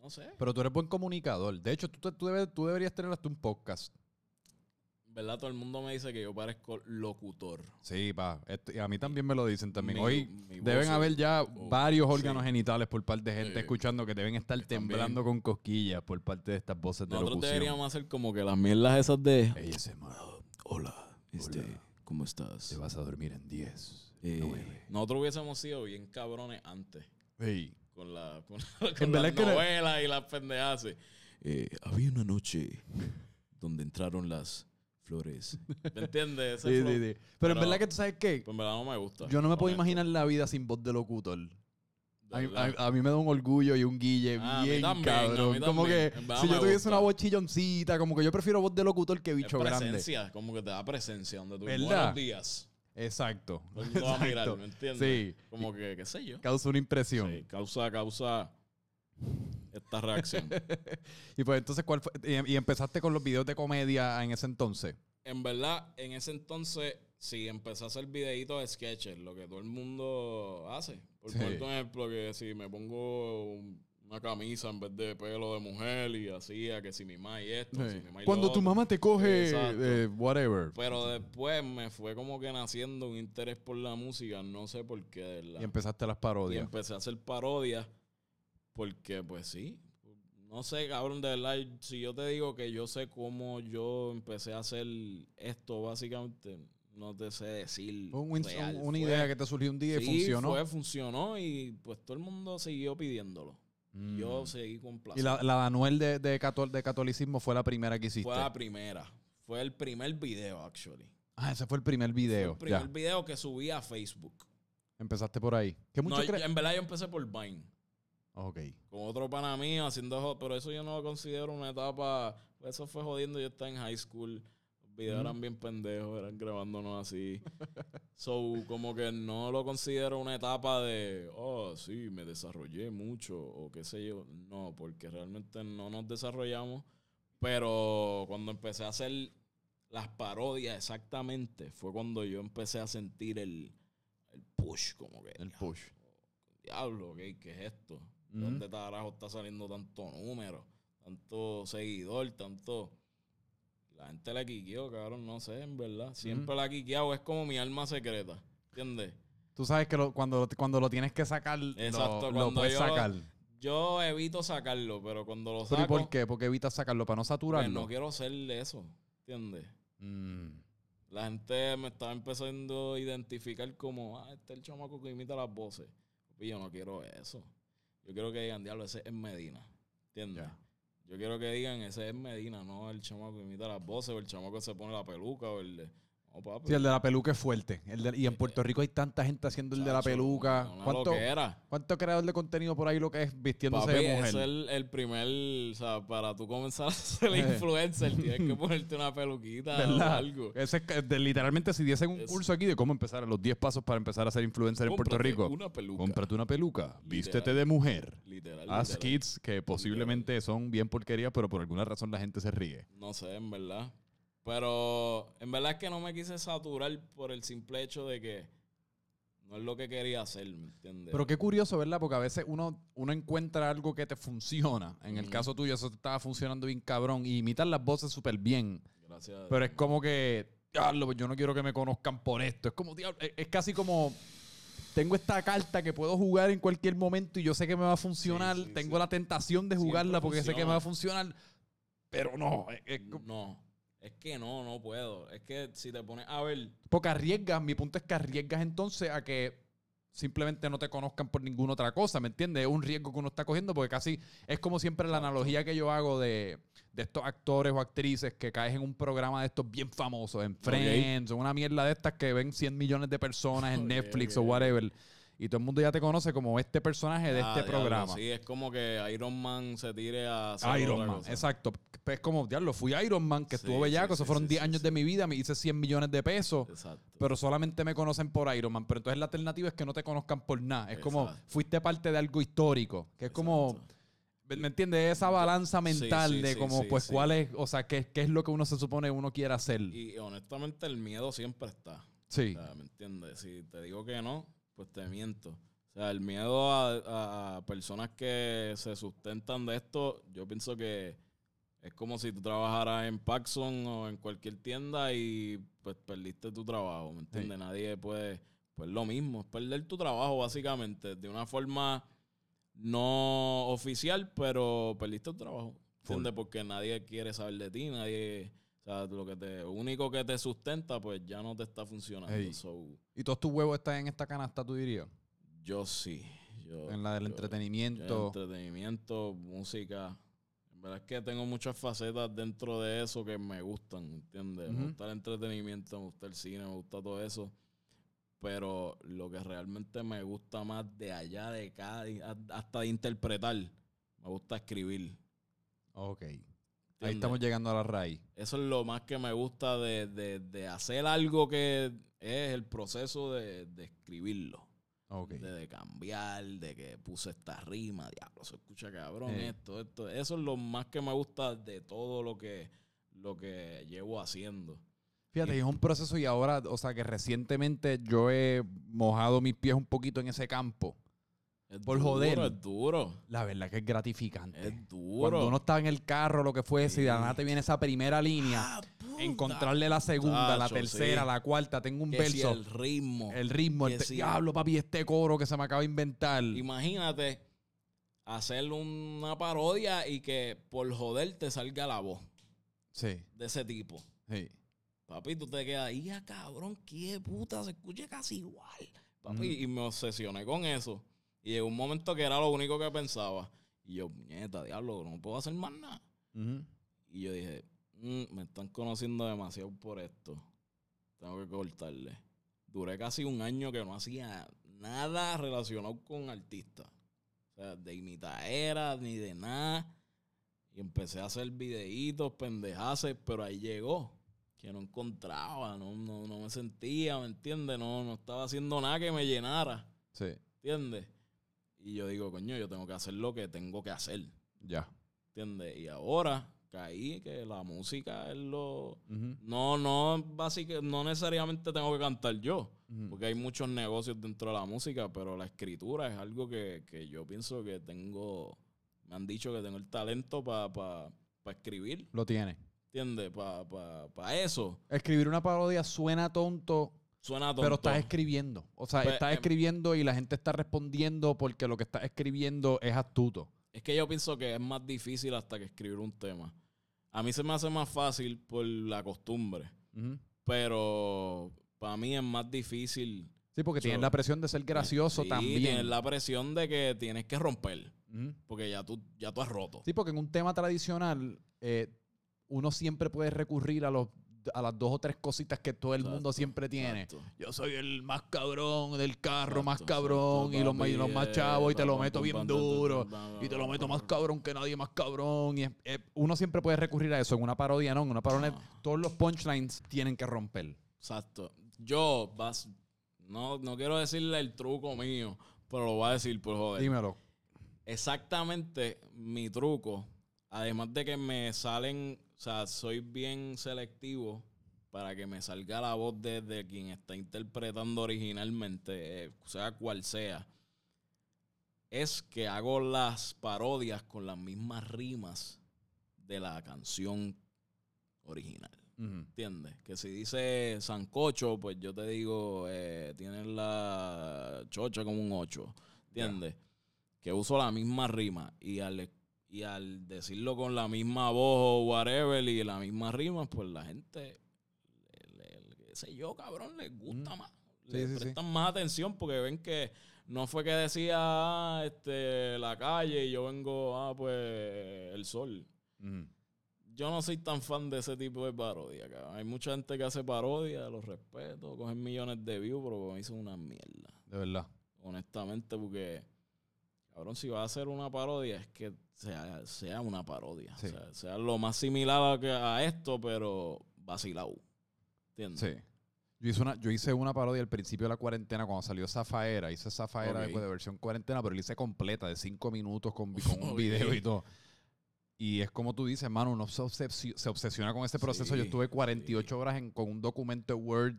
Speaker 2: no sé,
Speaker 1: Pero tú eres buen comunicador. De hecho, tú, tú, debes- tú deberías tener hasta un podcast.
Speaker 2: ¿verdad? Todo el mundo me dice que yo parezco locutor.
Speaker 1: Sí, pa. Esto- y a mí también me lo dicen también.
Speaker 2: Mi-
Speaker 1: Hoy
Speaker 2: mi
Speaker 1: deben
Speaker 2: voz
Speaker 1: haber ya
Speaker 2: oh,
Speaker 1: varios órganos
Speaker 2: sí.
Speaker 1: genitales por parte de gente
Speaker 2: Sí.
Speaker 1: escuchando que deben estar
Speaker 2: Están
Speaker 1: temblando con cosquillas por parte de estas voces de
Speaker 2: Nosotros
Speaker 1: locución.
Speaker 2: deberíamos hacer como que las mierdas esas de...
Speaker 1: ASMR.
Speaker 2: Hola, este,
Speaker 1: Hola.
Speaker 2: ¿cómo estás?
Speaker 1: Te vas a dormir en 10.
Speaker 2: Eh,
Speaker 1: 9.
Speaker 2: nosotros hubiésemos sido bien cabrones antes.
Speaker 1: Ey.
Speaker 2: con la con, con las novelas y las pendejas. Eh, había una noche donde entraron las flores. ¿Me entiendes? Ese
Speaker 1: Sí,
Speaker 2: flow.
Speaker 1: sí, sí. Pero, en verdad que tú sabes qué.
Speaker 2: Pues en verdad no me gusta.
Speaker 1: Yo no me puedo imaginar la vida sin voz de locutor. A, mí-
Speaker 2: verdad.
Speaker 1: a- a mí me da un orgullo y un guille
Speaker 2: Ah,
Speaker 1: bien
Speaker 2: también,
Speaker 1: cabrón. Como que si yo tuviese
Speaker 2: gusta.
Speaker 1: una voz chilloncita, como que yo prefiero voz de locutor que
Speaker 2: Es
Speaker 1: bicho grande.
Speaker 2: presencia, como que te da presencia donde tú buenos días.
Speaker 1: Exacto.
Speaker 2: Todo el mundo va a mirar. ¿me entiendes?
Speaker 1: Sí.
Speaker 2: Como que, qué sé yo.
Speaker 1: Causa una impresión.
Speaker 2: Sí, causa, causa esta reacción.
Speaker 1: Y pues entonces, ¿cuál fue? Y, y empezaste con los videos de comedia en ese entonces.
Speaker 2: en verdad, en ese entonces, sí, empecé a hacer videitos de sketches, lo que todo el mundo hace. Por
Speaker 1: Sí.
Speaker 2: ejemplo, que si me pongo un- una camisa en vez de pelo de mujer y así, a que si mi mamá y esto, si mi ma y lo
Speaker 1: Cuando tu
Speaker 2: otro.
Speaker 1: mamá te coge, eh, whatever.
Speaker 2: Pero después me fue como que naciendo un interés por la música, no sé por qué, de.
Speaker 1: Y empezaste las
Speaker 2: Y
Speaker 1: parodias.
Speaker 2: empecé a hacer parodias porque, pues sí. No sé, cabrón, de verdad, si yo te digo que yo sé cómo yo empecé a hacer esto, básicamente, no te sé decir.
Speaker 1: Un- un-
Speaker 2: real.
Speaker 1: una
Speaker 2: Fue-
Speaker 1: idea que te surgió un día y funcionó.
Speaker 2: Fue, funcionó y pues todo el mundo siguió pidiéndolo.
Speaker 1: Mm.
Speaker 2: Yo seguí
Speaker 1: y
Speaker 2: complaciendo.
Speaker 1: la, la de Anuel de, de, catol- de catolicismo fue la primera que hiciste.
Speaker 2: Fue la primera. Fue el primer video, actually.
Speaker 1: Ah, ese fue el primer
Speaker 2: Fue
Speaker 1: video.
Speaker 2: el primer
Speaker 1: Ya.
Speaker 2: video que subí a Facebook.
Speaker 1: Empezaste por ahí. ¿Qué mucho
Speaker 2: No, en verdad yo empecé por Vine.
Speaker 1: Ok.
Speaker 2: con otro pana mío haciendo pero eso yo no lo considero una etapa, eso fue jodiendo, yo estaba en high school, videos eran bien pendejos, eran grabándonos así. so, como que no lo considero una etapa de, oh, sí, me desarrollé mucho o qué sé yo. No, porque realmente no nos desarrollamos, pero cuando empecé a hacer las parodias exactamente, fue cuando yo empecé a sentir el, el push, como que,
Speaker 1: El push.
Speaker 2: diablo, ¿qué, qué es esto?
Speaker 1: Ujú.
Speaker 2: ¿Dónde carajo está saliendo tanto número? Tanto seguidor, tanto... La gente la quiqueó, cabrón, no sé, en verdad. Siempre la quiqueado, es como mi alma secreta, ¿entiendes?
Speaker 1: Tú sabes que lo- cuando, cuando lo tienes que sacar,
Speaker 2: Exacto,
Speaker 1: lo, lo puedes
Speaker 2: yo-
Speaker 1: sacar.
Speaker 2: Yo evito sacarlo, pero cuando lo
Speaker 1: ¿Pero y
Speaker 2: saco,
Speaker 1: por qué? Porque evitas sacarlo para no
Speaker 2: pues,
Speaker 1: saturarlo.
Speaker 2: no quiero ser eso, ¿entiendes?
Speaker 1: Mm.
Speaker 2: La gente me estaba empezando a identificar como, ah, este es el chamaco que imita las voces. Y yo no quiero eso. Yo quiero que digan, diablo, ese es Medina. ¿Entiendes? Yo quiero que digan, ese es Medina, no el chamaco que imita las voces, o el chamaco que se pone la peluca, o el. No, papi.
Speaker 1: Sí, el de la peluca es fuerte. El de- y en Puerto Rico hay tanta gente haciendo el de la
Speaker 2: Chacho,
Speaker 1: peluca.
Speaker 2: una-
Speaker 1: ¿Cuánto,
Speaker 2: loquera.
Speaker 1: ¿Cuánto creador de contenido por ahí lo que es vistiéndose
Speaker 2: Papi,
Speaker 1: de
Speaker 2: ese
Speaker 1: mujer?
Speaker 2: es el, el primer, o sea, para tú comenzar a ser
Speaker 1: Eh.
Speaker 2: influencer, tienes que ponerte una peluquita o
Speaker 1: ¿Verdad?
Speaker 2: algo.
Speaker 1: Ese es que- de- literalmente, si diesen un
Speaker 2: Es-
Speaker 1: curso aquí de cómo empezar, los 10 pasos para empezar a ser influencer en Puerto
Speaker 2: Cómprate
Speaker 1: Rico.
Speaker 2: Una peluca.
Speaker 1: Cómprate una peluca, vístete de mujer.
Speaker 2: Literal.
Speaker 1: Haz
Speaker 2: literal.
Speaker 1: kits que posiblemente son bien porquerías, pero por alguna razón la gente se ríe.
Speaker 2: No sé, en verdad. Pero en verdad es que no me quise saturar por el simple hecho de que no es lo que quería hacer, ¿me entiendes?
Speaker 1: Pero qué curioso, ¿verdad? Porque a veces uno, uno encuentra algo que te funciona. En el caso tuyo, eso te estaba funcionando bien cabrón. Y imitar las voces súper bien.
Speaker 2: Gracias.
Speaker 1: Pero es como que, diablo, pues yo no quiero que me conozcan por esto. Es como, diablo, es, es casi como, tengo esta carta que puedo jugar en cualquier momento y yo sé que me va a funcionar.
Speaker 2: Sí, sí,
Speaker 1: tengo
Speaker 2: sí.
Speaker 1: la tentación de
Speaker 2: Siempre
Speaker 1: jugarla porque sé que me va a
Speaker 2: funciona.
Speaker 1: funcionar. Pero no, es-
Speaker 2: No, es que no, no puedo. Es que si te pones a ver,
Speaker 1: porque arriesgas, mi punto es que arriesgas entonces a que simplemente no te conozcan por ninguna otra cosa, ¿me entiendes? Es un riesgo que uno está cogiendo porque casi es como siempre la analogía que yo hago de, de estos actores o actrices que caes en un programa de estos bien famosos, en Friends, o una mierda de estas que ven 100 millones de personas en Netflix o whatever. Y todo el mundo ya te conoce como este personaje de
Speaker 2: ah,
Speaker 1: este
Speaker 2: diablo,
Speaker 1: programa.
Speaker 2: Sí, es como que Iron Man se tire a
Speaker 1: Iron Man,
Speaker 2: cosa.
Speaker 1: exacto. Es como, diablo, fui Iron Man, que
Speaker 2: Sí,
Speaker 1: estuvo bellaco,
Speaker 2: sí,
Speaker 1: esos
Speaker 2: sí,
Speaker 1: fueron
Speaker 2: sí,
Speaker 1: 10
Speaker 2: sí,
Speaker 1: años de mi vida, me hice 100 millones de pesos.
Speaker 2: Exacto.
Speaker 1: pero solamente me conocen por Iron Man. Pero entonces la alternativa es que no te conozcan por nada. Es como fuiste parte de algo histórico. Que es como,
Speaker 2: Exacto.
Speaker 1: ¿me entiendes? Esa balanza mental
Speaker 2: sí,
Speaker 1: de como,
Speaker 2: sí,
Speaker 1: pues, cuál es, o sea, qué, qué es lo que uno se supone uno quiere hacer.
Speaker 2: Y honestamente el miedo siempre está.
Speaker 1: sí.
Speaker 2: O sea, ¿me entiendes? Si te digo que no, pues te miento. O sea, el miedo a, a personas que se sustentan de esto, yo pienso que es como si tú trabajaras en Paxson o en cualquier tienda y pues perdiste tu trabajo, ¿me entiendes? Nadie puede, pues lo mismo, es perder tu trabajo básicamente, de una forma no oficial, pero perdiste tu trabajo, ¿entiendes? Porque nadie quiere saber de ti, nadie... Sea, lo que te, lo único que te sustenta, pues ya no te está funcionando.
Speaker 1: Ey.
Speaker 2: So,
Speaker 1: Y todos tus huevos están en esta canasta, tú dirías.
Speaker 2: yo sí. Yo,
Speaker 1: En la del
Speaker 2: yo-
Speaker 1: entretenimiento.
Speaker 2: entretenimiento, música. En verdad es que tengo muchas facetas dentro de eso que me gustan, ¿entiendes? Me gusta el entretenimiento, me gusta el cine, me gusta todo eso. Pero lo que realmente me gusta más de allá, de cada, hasta de interpretar, me gusta escribir.
Speaker 1: Ok. Ahí estamos llegando a la raíz.
Speaker 2: Eso es lo más que me gusta de, de- de hacer algo que es el proceso de, de escribirlo. De, de cambiar, de que puse esta rima, diablo, se escucha cabrón,
Speaker 1: Eh.
Speaker 2: esto, esto. Eso es lo más que me gusta de todo lo que, lo que llevo haciendo.
Speaker 1: Fíjate, y es un proceso y ahora, o sea, que recientemente yo he mojado mis pies un poquito en ese campo.
Speaker 2: Es
Speaker 1: Por
Speaker 2: duro,
Speaker 1: joder.
Speaker 2: Es duro.
Speaker 1: La verdad que es gratificante.
Speaker 2: Es duro.
Speaker 1: Cuando uno está en el carro, lo que fuese, y de nada te viene esa primera línea,
Speaker 2: Ah,
Speaker 1: encontrarle la segunda, la tercera,
Speaker 2: sí.
Speaker 1: la cuarta, tengo un
Speaker 2: Que si el ritmo.
Speaker 1: el ritmo, el
Speaker 2: si-
Speaker 1: diablo, papi, este coro que se me acaba de inventar.
Speaker 2: Imagínate hacer una parodia y que por joder te salga la voz
Speaker 1: Sí,
Speaker 2: de ese tipo.
Speaker 1: sí.
Speaker 2: Papi, tú te quedas ahí, ah, cabrón, qué puta, se escucha casi igual. Papi, y me obsesioné con eso. Y llegó un momento que era lo único que pensaba. Y yo, nieta, diablo, no puedo hacer más nada. Y yo dije, "Mm, me están conociendo demasiado por esto. Tengo que cortarle. Duré casi un año que no hacía nada relacionado con artistas. O sea, de imitadera, ni de nada. Y empecé a hacer videitos, pendejaces, pero ahí llegó. Que no encontraba, no, no, no me sentía, ¿me entiendes? No, no estaba haciendo nada que me llenara,
Speaker 1: Sí,
Speaker 2: ¿entiendes? Y yo digo, coño, yo tengo que hacer lo que tengo que hacer.
Speaker 1: ya.
Speaker 2: ¿Entiendes? Y ahora caí que la música es lo... No, no, básica, no necesariamente tengo que cantar yo, porque hay muchos negocios dentro de la música, pero la escritura es algo que, que yo pienso que tengo, me han dicho que tengo el talento para pa, pa escribir,
Speaker 1: Lo tiene.
Speaker 2: ¿entiendes? Para pa, pa eso.
Speaker 1: Escribir una parodia suena tonto,
Speaker 2: Suena tonto.
Speaker 1: pero estás escribiendo. O sea,
Speaker 2: Pues,
Speaker 1: estás
Speaker 2: em-
Speaker 1: escribiendo y la gente está respondiendo porque lo que estás escribiendo es astuto.
Speaker 2: Es que yo pienso que es más difícil hasta que escribir un tema. A mí se me hace más fácil por la costumbre, pero para mí es más difícil
Speaker 1: Sí, porque
Speaker 2: So,
Speaker 1: tienes la presión de ser gracioso
Speaker 2: Sí,
Speaker 1: también.
Speaker 2: Tienes la presión de que tienes que romper. Porque ya tú, ya tú has roto.
Speaker 1: Sí, porque en un tema tradicional eh, uno siempre puede recurrir a, los, a las dos o tres cositas que todo el
Speaker 2: Exacto,
Speaker 1: mundo siempre tiene.
Speaker 2: exacto.
Speaker 1: Yo soy el más cabrón del carro, más cabrón, y los, más- y los
Speaker 2: papi,
Speaker 1: más
Speaker 2: eh,
Speaker 1: chavos, y te lo meto bien duro. Y te lo meto más cabrón que nadie más cabrón. Y es- es- uno siempre puede recurrir a eso. En una parodia no. En una parodia
Speaker 2: No.
Speaker 1: todos los punchlines tienen que romper.
Speaker 2: Exacto. Yo, vas, no, no quiero decirle el truco mío, pero lo voy a decir por joder.
Speaker 1: Dímelo.
Speaker 2: Exactamente mi truco, además de que me salen o sea, soy bien selectivo para que me salga la voz de, quien está interpretando originalmente, eh, sea cual sea. Es que hago las parodias con las mismas rimas de la canción original. ¿Entiendes? Que si dice Sancocho, pues yo te digo, eh, tienes la chocha como un 8. ¿Entiendes? Que uso la misma rima y al, y al decirlo con la misma voz o whatever y la misma rima, pues la gente, qué sé yo, cabrón, les gusta más. le prestan más atención porque ven que no fue que decía ah, este, la calle y yo vengo, ah, pues el sol yo no soy tan fan de ese tipo de parodia. Cabrón. Hay mucha gente que hace parodia, los respeto, cogen millones de views, pero me hizo una mierda.
Speaker 1: De verdad.
Speaker 2: Honestamente, porque, cabrón, si va a hacer una parodia, es que sea, sea una parodia. O sea, sea lo más similar a, a esto, pero vacilado. ¿Entiendes?
Speaker 1: Sí. Yo hice, una, yo hice una parodia al principio de la cuarentena cuando salió Zafaera. Hice Zafaera después de versión cuarentena, pero la hice completa de cinco minutos con, con un video y todo. Y es como tú dices, hermano, uno se, obsesiona con ese proceso. Yo estuve 48 horas con un documento de Word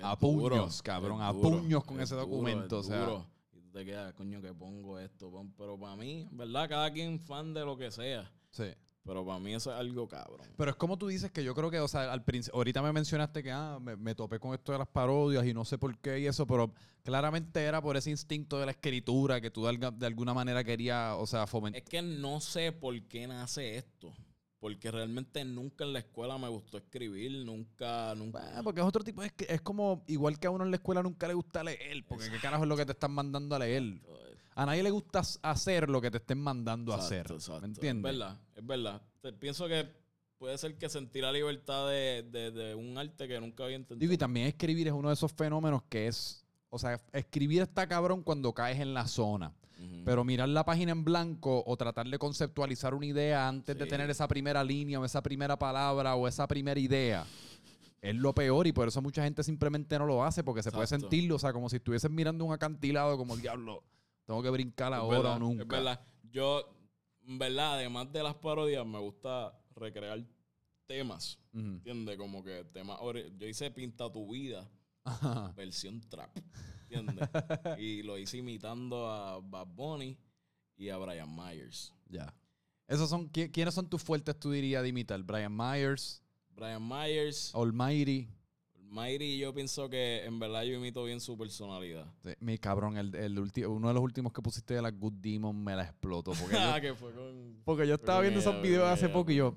Speaker 1: a puños, cabrón, a puños con ese documento. o sea,
Speaker 2: te quedas, coño, que pongo esto. Pero para mí, ¿verdad? Cada quien fan de lo que sea.
Speaker 1: Sí.
Speaker 2: Pero para mí eso es algo cabrón.
Speaker 1: Pero es como tú dices que yo creo que, o sea, al ahorita me mencionaste que ah, me, topé con esto de las parodias y no sé por qué y eso, pero claramente era por ese instinto de la escritura que tú de, alguna manera querías, o sea, fomentar.
Speaker 2: Es que no sé por qué nace esto. Porque realmente nunca en la escuela me gustó escribir, nunca, nunca.
Speaker 1: porque es otro tipo, es, es como igual que a uno en la escuela nunca le gusta leer, porque qué carajo es lo que te están mandando a leer. A nadie le gusta hacer lo que te estén mandando a hacer. ¿Me entiendes?
Speaker 2: Es verdad, es verdad. pienso que puede ser que sentir la libertad de, un arte que nunca había entendido.
Speaker 1: y también escribir es uno de esos fenómenos que es. O sea, escribir está cabrón cuando caes en la zona. Pero mirar la página en blanco o tratar de conceptualizar una idea antes de tener esa primera línea o esa primera palabra o esa primera idea es lo peor y por eso mucha gente simplemente no lo hace porque se puede sentirlo, o sea, como si estuviesen mirando un acantilado como diablo. Tengo que brincar ahora o nunca.
Speaker 2: Es verdad. Yo, en verdad, además de las parodias, me gusta recrear temas. ¿Entiendes? Como que temas. Yo hice Pinta tu vida, versión trap. ¿Entiendes? y lo hice imitando a Bad Bunny y a Brian Myers.
Speaker 1: Ya. Esos son, ¿Quiénes son tus fuertes, tú dirías, de imitar? Brian Myers.
Speaker 2: Brian Myers.
Speaker 1: Almighty.
Speaker 2: Mayri, yo pienso que en verdad yo imito bien su personalidad.
Speaker 1: mi cabrón, el, el uno de los últimos que pusiste de la Good Demon me la explotó. Porque,
Speaker 2: ah, que fue con,
Speaker 1: porque yo estaba viendo esos videos hace poco y yo,